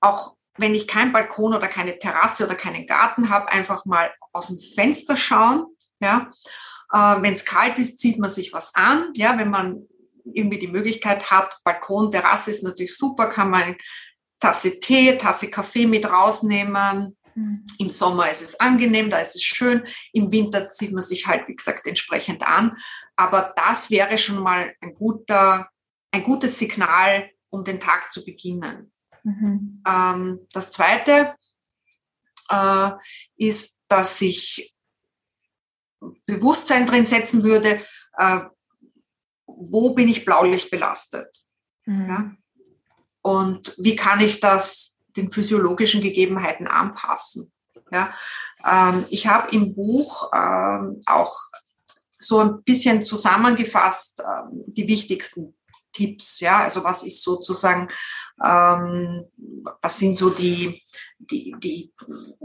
auch wenn ich keinen Balkon oder keine Terrasse oder keinen Garten habe, einfach mal aus dem Fenster schauen. Ja. Äh, wenn es kalt ist, zieht man sich was an. Ja, wenn man irgendwie die Möglichkeit hat, Balkon, Terrasse ist natürlich super, kann man Tasse Tee, Tasse Kaffee mit rausnehmen. Mhm. Im Sommer ist es angenehm, da ist es schön. Im Winter zieht man sich halt, wie gesagt, entsprechend an. Aber das wäre schon mal ein guter, ein gutes Signal, um den Tag zu beginnen. Mhm. Ähm, das zweite äh, ist, dass ich Bewusstsein drin setzen würde, äh, wo bin ich Blaulicht belastet? Mhm. Ja? Und wie kann ich das den physiologischen Gegebenheiten anpassen? Ja? Ähm, ich habe im Buch ähm, auch so ein bisschen zusammengefasst ähm, die wichtigsten Tipps. Ja? Also was ist sozusagen, ähm, was sind so die, die, die,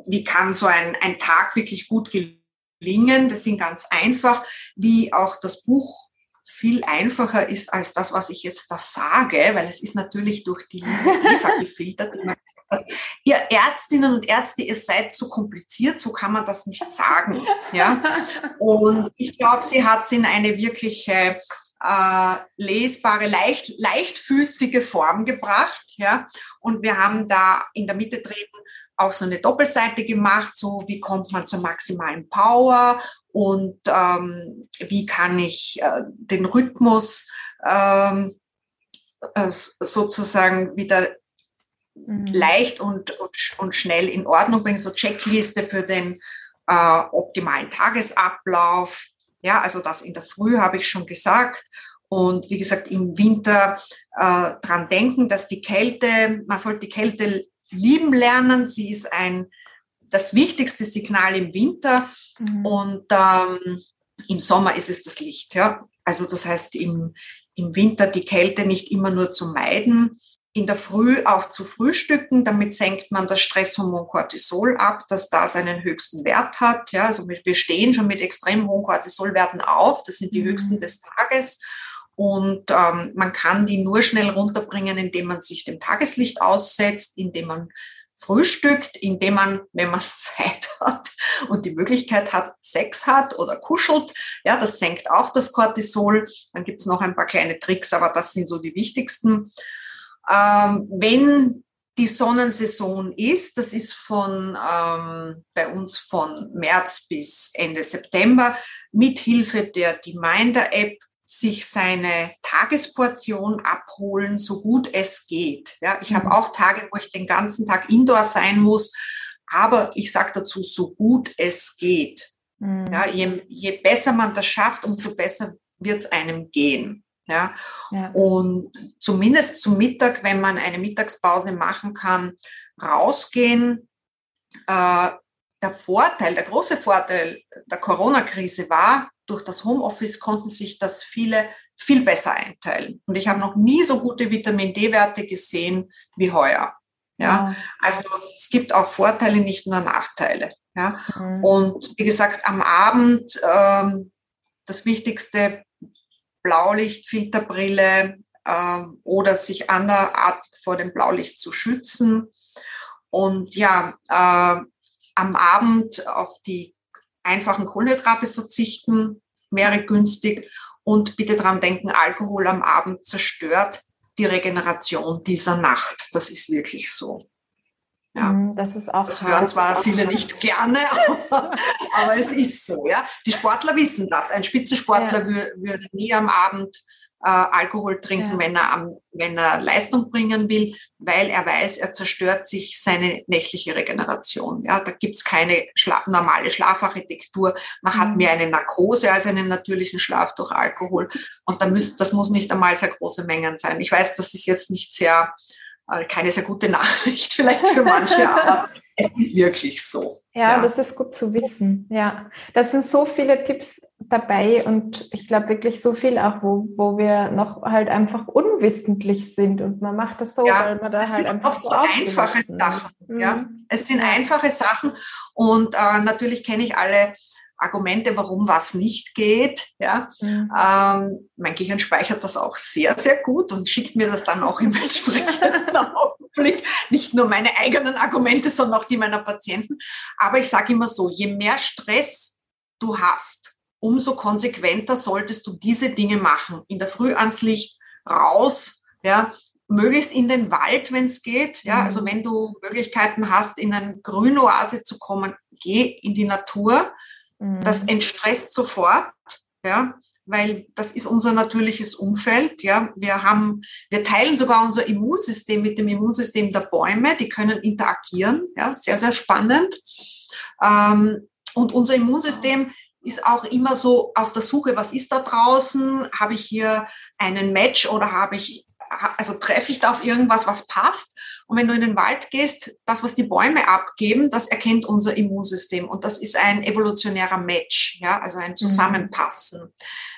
wie kann so ein, ein Tag wirklich gut gelingen? Das sind ganz einfach, wie auch das Buch viel einfacher ist als das, was ich jetzt da sage, weil es ist natürlich durch die Eva gefiltert. Ihr Ärztinnen und Ärzte, ihr seid zu kompliziert, so kann man das nicht sagen. Ja? Und ich glaube, sie hat es in eine wirkliche äh, lesbare, leicht, leichtfüßige Form gebracht. Ja? Und wir haben da in der Mitte drin auch so eine Doppelseite gemacht, so wie kommt man zur maximalen Power und ähm, wie kann ich äh, den Rhythmus ähm, äh, sozusagen wieder mhm. leicht und, und, und, schnell in Ordnung bringen, so Checkliste für den äh, optimalen Tagesablauf. Ja, also das in der Früh habe ich schon gesagt. Und wie gesagt, im Winter äh, dran denken, dass die Kälte, man sollte die Kälte lieben lernen. Sie ist ein, das wichtigste Signal im Winter mhm. und ähm, im Sommer ist es das Licht. Ja? Also das heißt, im, im Winter die Kälte nicht immer nur zu meiden, in der Früh auch zu frühstücken. Damit senkt man das Stresshormon Cortisol ab, das da seinen höchsten Wert hat. Ja, also wir stehen schon mit extrem hohen Cortisolwerten auf. Das sind die mhm. höchsten des Tages. Und ähm, man kann die nur schnell runterbringen, indem man sich dem Tageslicht aussetzt, indem man frühstückt, indem man, wenn man Zeit hat und die Möglichkeit hat, Sex hat oder kuschelt. Ja, das senkt auch das Cortisol. Dann gibt's noch ein paar kleine Tricks, aber das sind so die wichtigsten. Ähm, wenn die Sonnensaison ist, das ist von ähm, bei uns von März bis Ende September, mit Hilfe der Deminder-App sich seine Tagesportion abholen, so gut es geht. Ja, ich habe mhm. auch Tage, wo ich den ganzen Tag indoor sein muss, aber ich sage dazu, so gut es geht. Mhm. Ja, je, je besser man das schafft, umso besser wird es einem gehen. Ja? ja? Und zumindest zum Mittag, wenn man eine Mittagspause machen kann, rausgehen. Äh, der Vorteil, der große Vorteil der Corona-Krise war, durch das Homeoffice konnten sich das viele viel besser einteilen. Und ich habe noch nie so gute Vitamin D-Werte gesehen wie heuer. Ja, also es gibt auch Vorteile, nicht nur Nachteile. Ja, mhm. und wie gesagt, am Abend ähm, das Wichtigste Blaulicht, Filterbrille ähm, oder sich anderartig vor dem Blaulicht zu schützen. Und ja, äh, am Abend auf die einfachen Kohlenhydrate verzichten, wäre günstig. Und bitte daran denken, Alkohol am Abend zerstört die Regeneration dieser Nacht. Das ist wirklich so. Ja. Mhm, das ist auch. Das hören zwar viele nicht gerne, aber, aber, es ist so. Ja. Die Sportler wissen das. Ein Spitzensportler ja. würde nie am Abend äh, Alkohol trinken, ja. wenn, er am, wenn er Leistung bringen will, weil er weiß, er zerstört sich seine nächtliche Regeneration. Ja, da gibt's keine Schla normale Schlafarchitektur. Man mhm. hat mehr eine Narkose als einen natürlichen Schlaf durch Alkohol. Und da müsst, das muss nicht einmal sehr große Mengen sein. Ich weiß, das ist jetzt nicht sehr, äh, keine sehr gute Nachricht vielleicht für manche, aber es ist wirklich so. Ja, ja, das ist gut zu wissen. Ja, das sind so viele Tipps dabei und ich glaube wirklich so viel auch, wo, wo wir noch halt einfach unwissentlich sind und man macht das so, ja, weil man da es halt sind einfach oft so einfache Sachen. Mhm. Ja, es sind einfache Sachen und äh, natürlich kenne ich alle Argumente, warum was nicht geht. Ja, mhm. ähm, mein Gehirn speichert das auch sehr, sehr gut und schickt mir das dann auch im entsprechenden Augenblick. Nicht nur meine eigenen Argumente, sondern auch die meiner Patienten. Aber ich sage immer so, je mehr Stress du hast, umso konsequenter solltest du diese Dinge machen. In der Früh ans Licht, raus, ja, möglichst in den Wald, wenn es geht. Ja, also mhm. wenn du Möglichkeiten hast, in eine Grünoase zu kommen, geh in die Natur. Das mhm. entstresst sofort, ja, weil das ist unser natürliches Umfeld. Ja, wir haben, wir teilen sogar unser Immunsystem mit dem Immunsystem der Bäume. Die können interagieren. Ja, sehr, sehr spannend. Ähm, und unser Immunsystem ist auch immer so auf der Suche, was ist da draußen? Habe ich hier einen Match oder habe ich also treffe ich da auf irgendwas, was passt. Und wenn du in den Wald gehst, das, was die Bäume abgeben, das erkennt unser Immunsystem. Und das ist ein evolutionärer Match, ja, also ein mhm. Zusammenpassen. Mhm.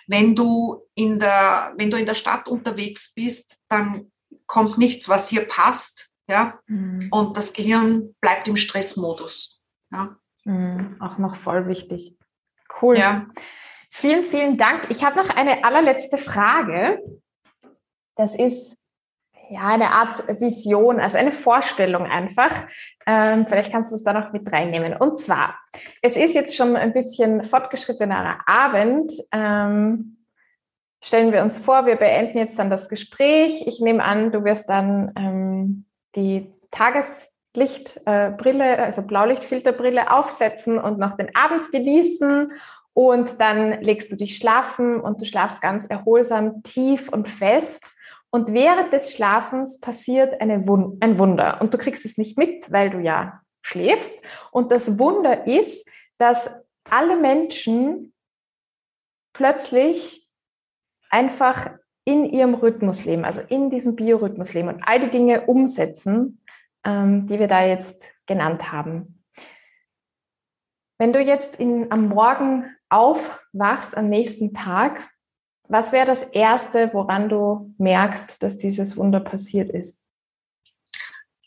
Wenn du in der, wenn du in der Stadt unterwegs bist, dann kommt nichts, was hier passt, ja. Mhm. Und das Gehirn bleibt im Stressmodus. Ja. Mhm. Auch noch voll wichtig. Cool. Ja. Vielen, vielen Dank. Ich habe noch eine allerletzte Frage das ist ja eine Art Vision, also eine Vorstellung einfach. Ähm, vielleicht kannst du es da noch mit reinnehmen. Und zwar, es ist jetzt schon ein bisschen fortgeschrittener Abend. Ähm, stellen wir uns vor, wir beenden jetzt dann das Gespräch. Ich nehme an, du wirst dann ähm, die Tageslichtbrille, äh, also Blaulichtfilterbrille aufsetzen und noch den Abend genießen und dann legst du dich schlafen und du schlafst ganz erholsam, tief und fest. Und während des Schlafens passiert Wund ein Wunder. Und du kriegst es nicht mit, weil du ja schläfst. Und das Wunder ist, dass alle Menschen plötzlich einfach in ihrem Rhythmus leben, also in diesem Biorhythmus leben und all die Dinge umsetzen, ähm, die wir da jetzt genannt haben. Wenn du jetzt in, am Morgen aufwachst, am nächsten Tag, was wäre das Erste, woran du merkst, dass dieses Wunder passiert ist?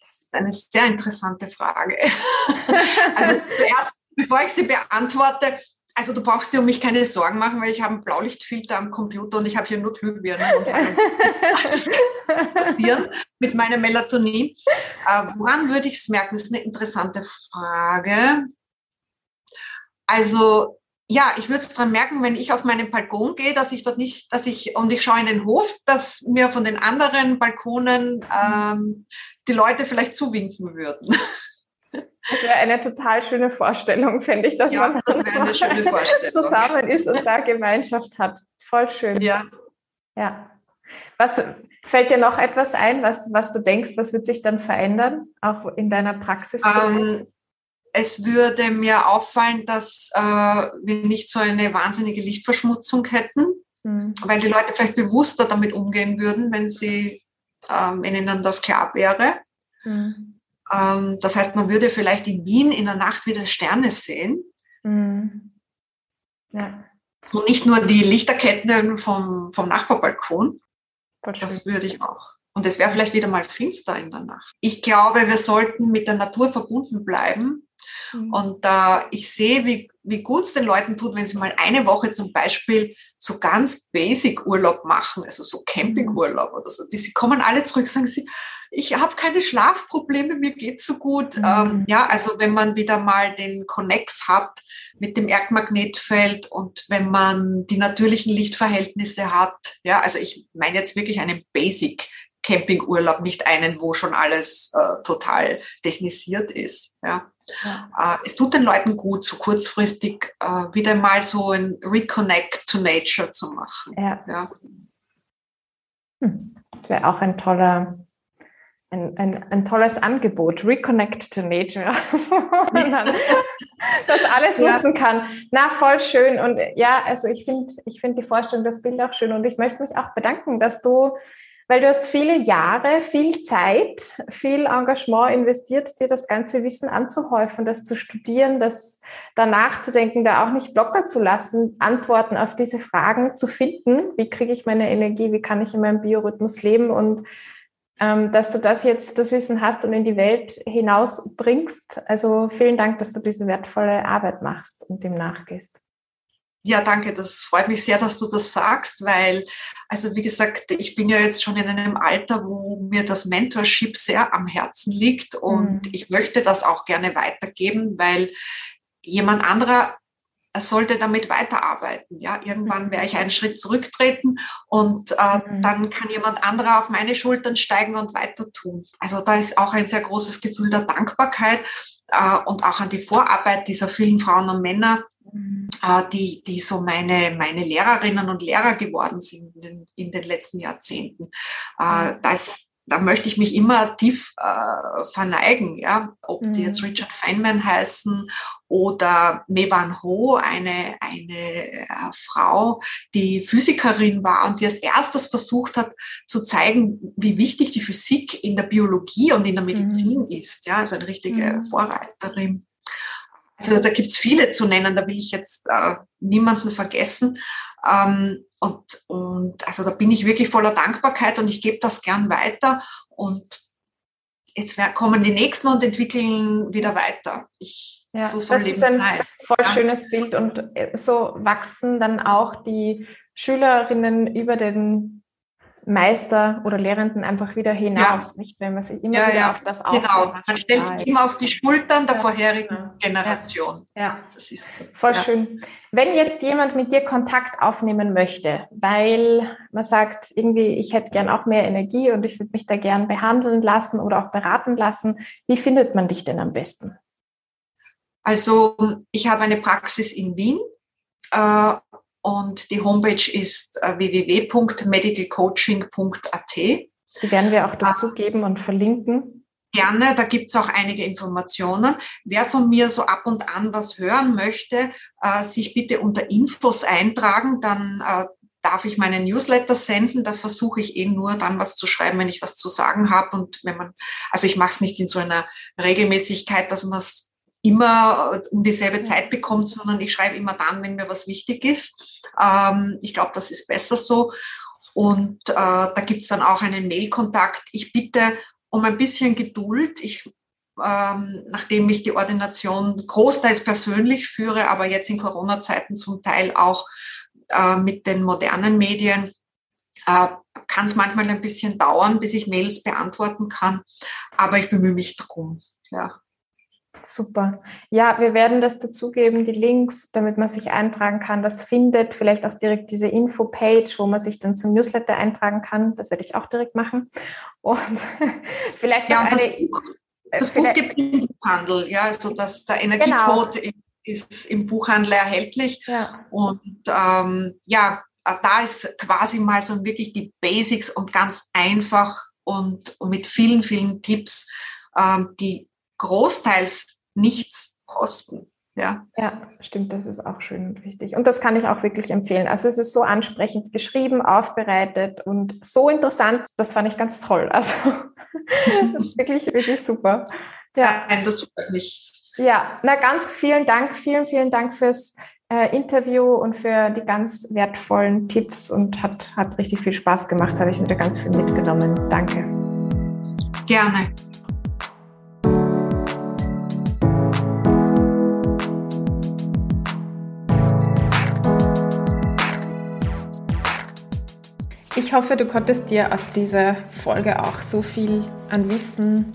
Das ist eine sehr interessante Frage. also zuerst, bevor ich sie beantworte, also du brauchst dir um mich keine Sorgen machen, weil ich habe einen Blaulichtfilter am Computer und ich habe hier nur Glühbirnen und passieren mit meinem Melatonin. Äh, woran würde ich es merken? Das ist eine interessante Frage. Also ja, ich würde es dran merken, wenn ich auf meinen Balkon gehe, dass ich dort nicht, dass ich, und ich schaue in den Hof, dass mir von den anderen Balkonen ähm, die Leute vielleicht zuwinken würden. Das wäre eine total schöne Vorstellung, finde ich, dass ja, man das zusammen ist und da Gemeinschaft hat. Voll schön. Ja. Ja. Was fällt dir noch etwas ein, was, was du denkst, was wird sich dann verändern, auch in deiner Praxis? Ähm, es würde mir auffallen, dass äh, wir nicht so eine wahnsinnige Lichtverschmutzung hätten, mhm. weil die Leute vielleicht bewusster damit umgehen würden, wenn sie, ähm, ihnen das klar wäre. Mhm. Ähm, das heißt, man würde vielleicht in Wien in der Nacht wieder Sterne sehen. Mhm. Ja. Und nicht nur die Lichterketten vom, vom Nachbarbalkon. Das würde ich auch. Und es wäre vielleicht wieder mal finster in der Nacht. Ich glaube, wir sollten mit der Natur verbunden bleiben Mhm. Und äh, ich sehe, wie, wie gut es den Leuten tut, wenn sie mal eine Woche zum Beispiel so ganz basic Urlaub machen, also so Campingurlaub oder so. Die, sie kommen alle zurück, sagen sie, ich habe keine Schlafprobleme, mir geht's so gut. Mhm. Ähm, ja, also wenn man wieder mal den Connex hat mit dem Erdmagnetfeld und wenn man die natürlichen Lichtverhältnisse hat, ja, also ich meine jetzt wirklich einen Basic Campingurlaub, nicht einen, wo schon alles äh, total technisiert ist. Ja. Ja. Äh, es tut den Leuten gut, so kurzfristig äh, wieder mal so ein Reconnect to Nature zu machen. Ja. ja. Hm. Das wäre auch ein toller, ein, ein, ein tolles Angebot, Reconnect to Nature, wo man dann das alles ja. nutzen kann. Na, voll schön. Und ja, also ich finde ich find die Vorstellung, das Bild auch schön. Und ich möchte mich auch bedanken, dass du weil du hast viele Jahre, viel Zeit, viel Engagement investiert, dir das ganze Wissen anzuhäufen, das zu studieren, das danach zu denken, da auch nicht locker zu lassen, Antworten auf diese Fragen zu finden. Wie kriege ich meine Energie? Wie kann ich in meinem Biorhythmus leben? Und ähm, dass du das jetzt, das Wissen hast und in die Welt hinaus bringst. Also vielen Dank, dass du diese wertvolle Arbeit machst und dem nachgehst. Ja, danke. Das freut mich sehr, dass du das sagst, weil, also wie gesagt, ich bin ja jetzt schon in einem Alter, wo mir das Mentorship sehr am Herzen liegt und mhm. ich möchte das auch gerne weitergeben, weil jemand anderer sollte damit weiterarbeiten. Ja, irgendwann werde ich einen Schritt zurücktreten und äh, mhm. dann kann jemand anderer auf meine Schultern steigen und weiter tun. Also da ist auch ein sehr großes Gefühl der Dankbarkeit äh, und auch an die Vorarbeit dieser vielen Frauen und Männer, mhm. Die, die so meine, meine Lehrerinnen und Lehrer geworden sind in den, in den letzten Jahrzehnten. Äh, mhm. da möchte ich mich immer tief äh, verneigen, ja, ob mhm. die jetzt mhm. Richard Feynman heißen oder Mewan Ho, eine, eine äh, Frau, die Physikerin war und die als erstes versucht hat zu zeigen, wie wichtig die Physik in der Biologie und in der Medizin mhm. ist, ja, also eine richtige mhm. Vorreiterin. Also da gibt's viele zu nennen, da will ich jetzt äh, niemanden vergessen. Ähm, und, und also da bin ich wirklich voller Dankbarkeit und ich gebe das gern weiter. Und jetzt kommen die Nächsten und entwickeln wieder weiter. Ich, ja, so das Leben ist ein sein. voll ja. schönes Bild und äh, so wachsen dann auch die Schülerinnen über den Meister oder Lehrenden einfach wieder hinaus, ja. nicht? Wenn man sich immer ja, wieder ja. auf das aufbaut. Genau, man stellt sich immer auf die Schultern der vorherigen Generation. Ja, das ist voll schön. Wenn jetzt jemand mit dir Kontakt aufnehmen möchte, weil man sagt, irgendwie, ich hätte gern auch mehr Energie und ich würde mich da gern behandeln lassen oder auch beraten lassen, wie findet man dich denn am besten? Also ich habe eine Praxis in Wien äh, und die Homepage ist äh, www.medicalcoaching.at. Die werden wir auch dazu geben und verlinken. Gerne, da gibt es auch einige Informationen. Wer von mir so ab und an was hören möchte, äh, sich bitte unter Infos eintragen, dann äh, darf ich meinen Newsletter senden. Da versuche ich eh nur dann was zu schreiben, wenn ich was zu sagen habe. Und wenn man, also ich mache es nicht in so einer Regelmäßigkeit, dass man es immer um dieselbe Zeit bekommt, sondern ich schreibe immer dann, wenn mir was wichtig ist. Ähm, ich glaube, das ist besser so. Und äh, da gibt es dann auch einen Mailkontakt. Ich bitte um ein bisschen Geduld. Ich, ähm, nachdem ich die Ordination großteils persönlich führe, aber jetzt in Corona-Zeiten zum Teil auch äh, mit den modernen Medien, äh, kann es manchmal ein bisschen dauern, bis ich Mails beantworten kann. Aber ich bemühe mich darum. Ja. Super. Ja, wir werden das dazugeben, die Links, damit man sich eintragen kann. Das findet vielleicht auch direkt diese Info-Page, wo man sich dann zum Newsletter eintragen kann. Das werde ich auch direkt machen. Und vielleicht ja, noch das eine. Buch, äh, das Buch gibt es im Buchhandel, ja, also das, der Energiecode genau. ist, ist, im Buchhandel erhältlich. Ja. Und ähm, ja, da ist quasi mal so wirklich die Basics und ganz einfach und, und mit vielen, vielen Tipps, ähm, die großteils nichts kosten. Ja. ja, stimmt, das ist auch schön und wichtig. Und das kann ich auch wirklich empfehlen. Also es ist so ansprechend geschrieben, aufbereitet und so interessant, das fand ich ganz toll. Also das ist wirklich, wirklich super. Ja, Nein, das freut mich. Ja, na ganz vielen Dank, vielen, vielen Dank fürs äh, Interview und für die ganz wertvollen Tipps und hat, hat richtig viel Spaß gemacht, habe ich wieder ganz viel mitgenommen. Danke. Gerne. Ich hoffe, du konntest dir aus dieser Folge auch so viel an Wissen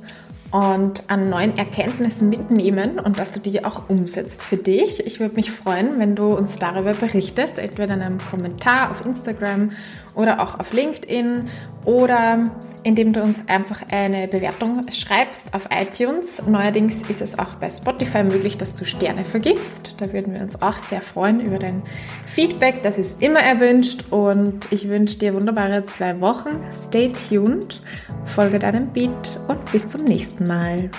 und an neuen Erkenntnissen mitnehmen und dass du die auch umsetzt für dich. Ich würde mich freuen, wenn du uns darüber berichtest, entweder in einem Kommentar auf Instagram oder auch auf LinkedIn oder indem du uns einfach eine Bewertung schreibst auf iTunes. Neuerdings ist es auch bei Spotify möglich, dass du Sterne vergibst. Da würden wir uns auch sehr freuen über dein Feedback. Das ist immer erwünscht und ich wünsche dir wunderbare zwei Wochen. Stay tuned, folge deinem Beat und bis zum nächsten Mal.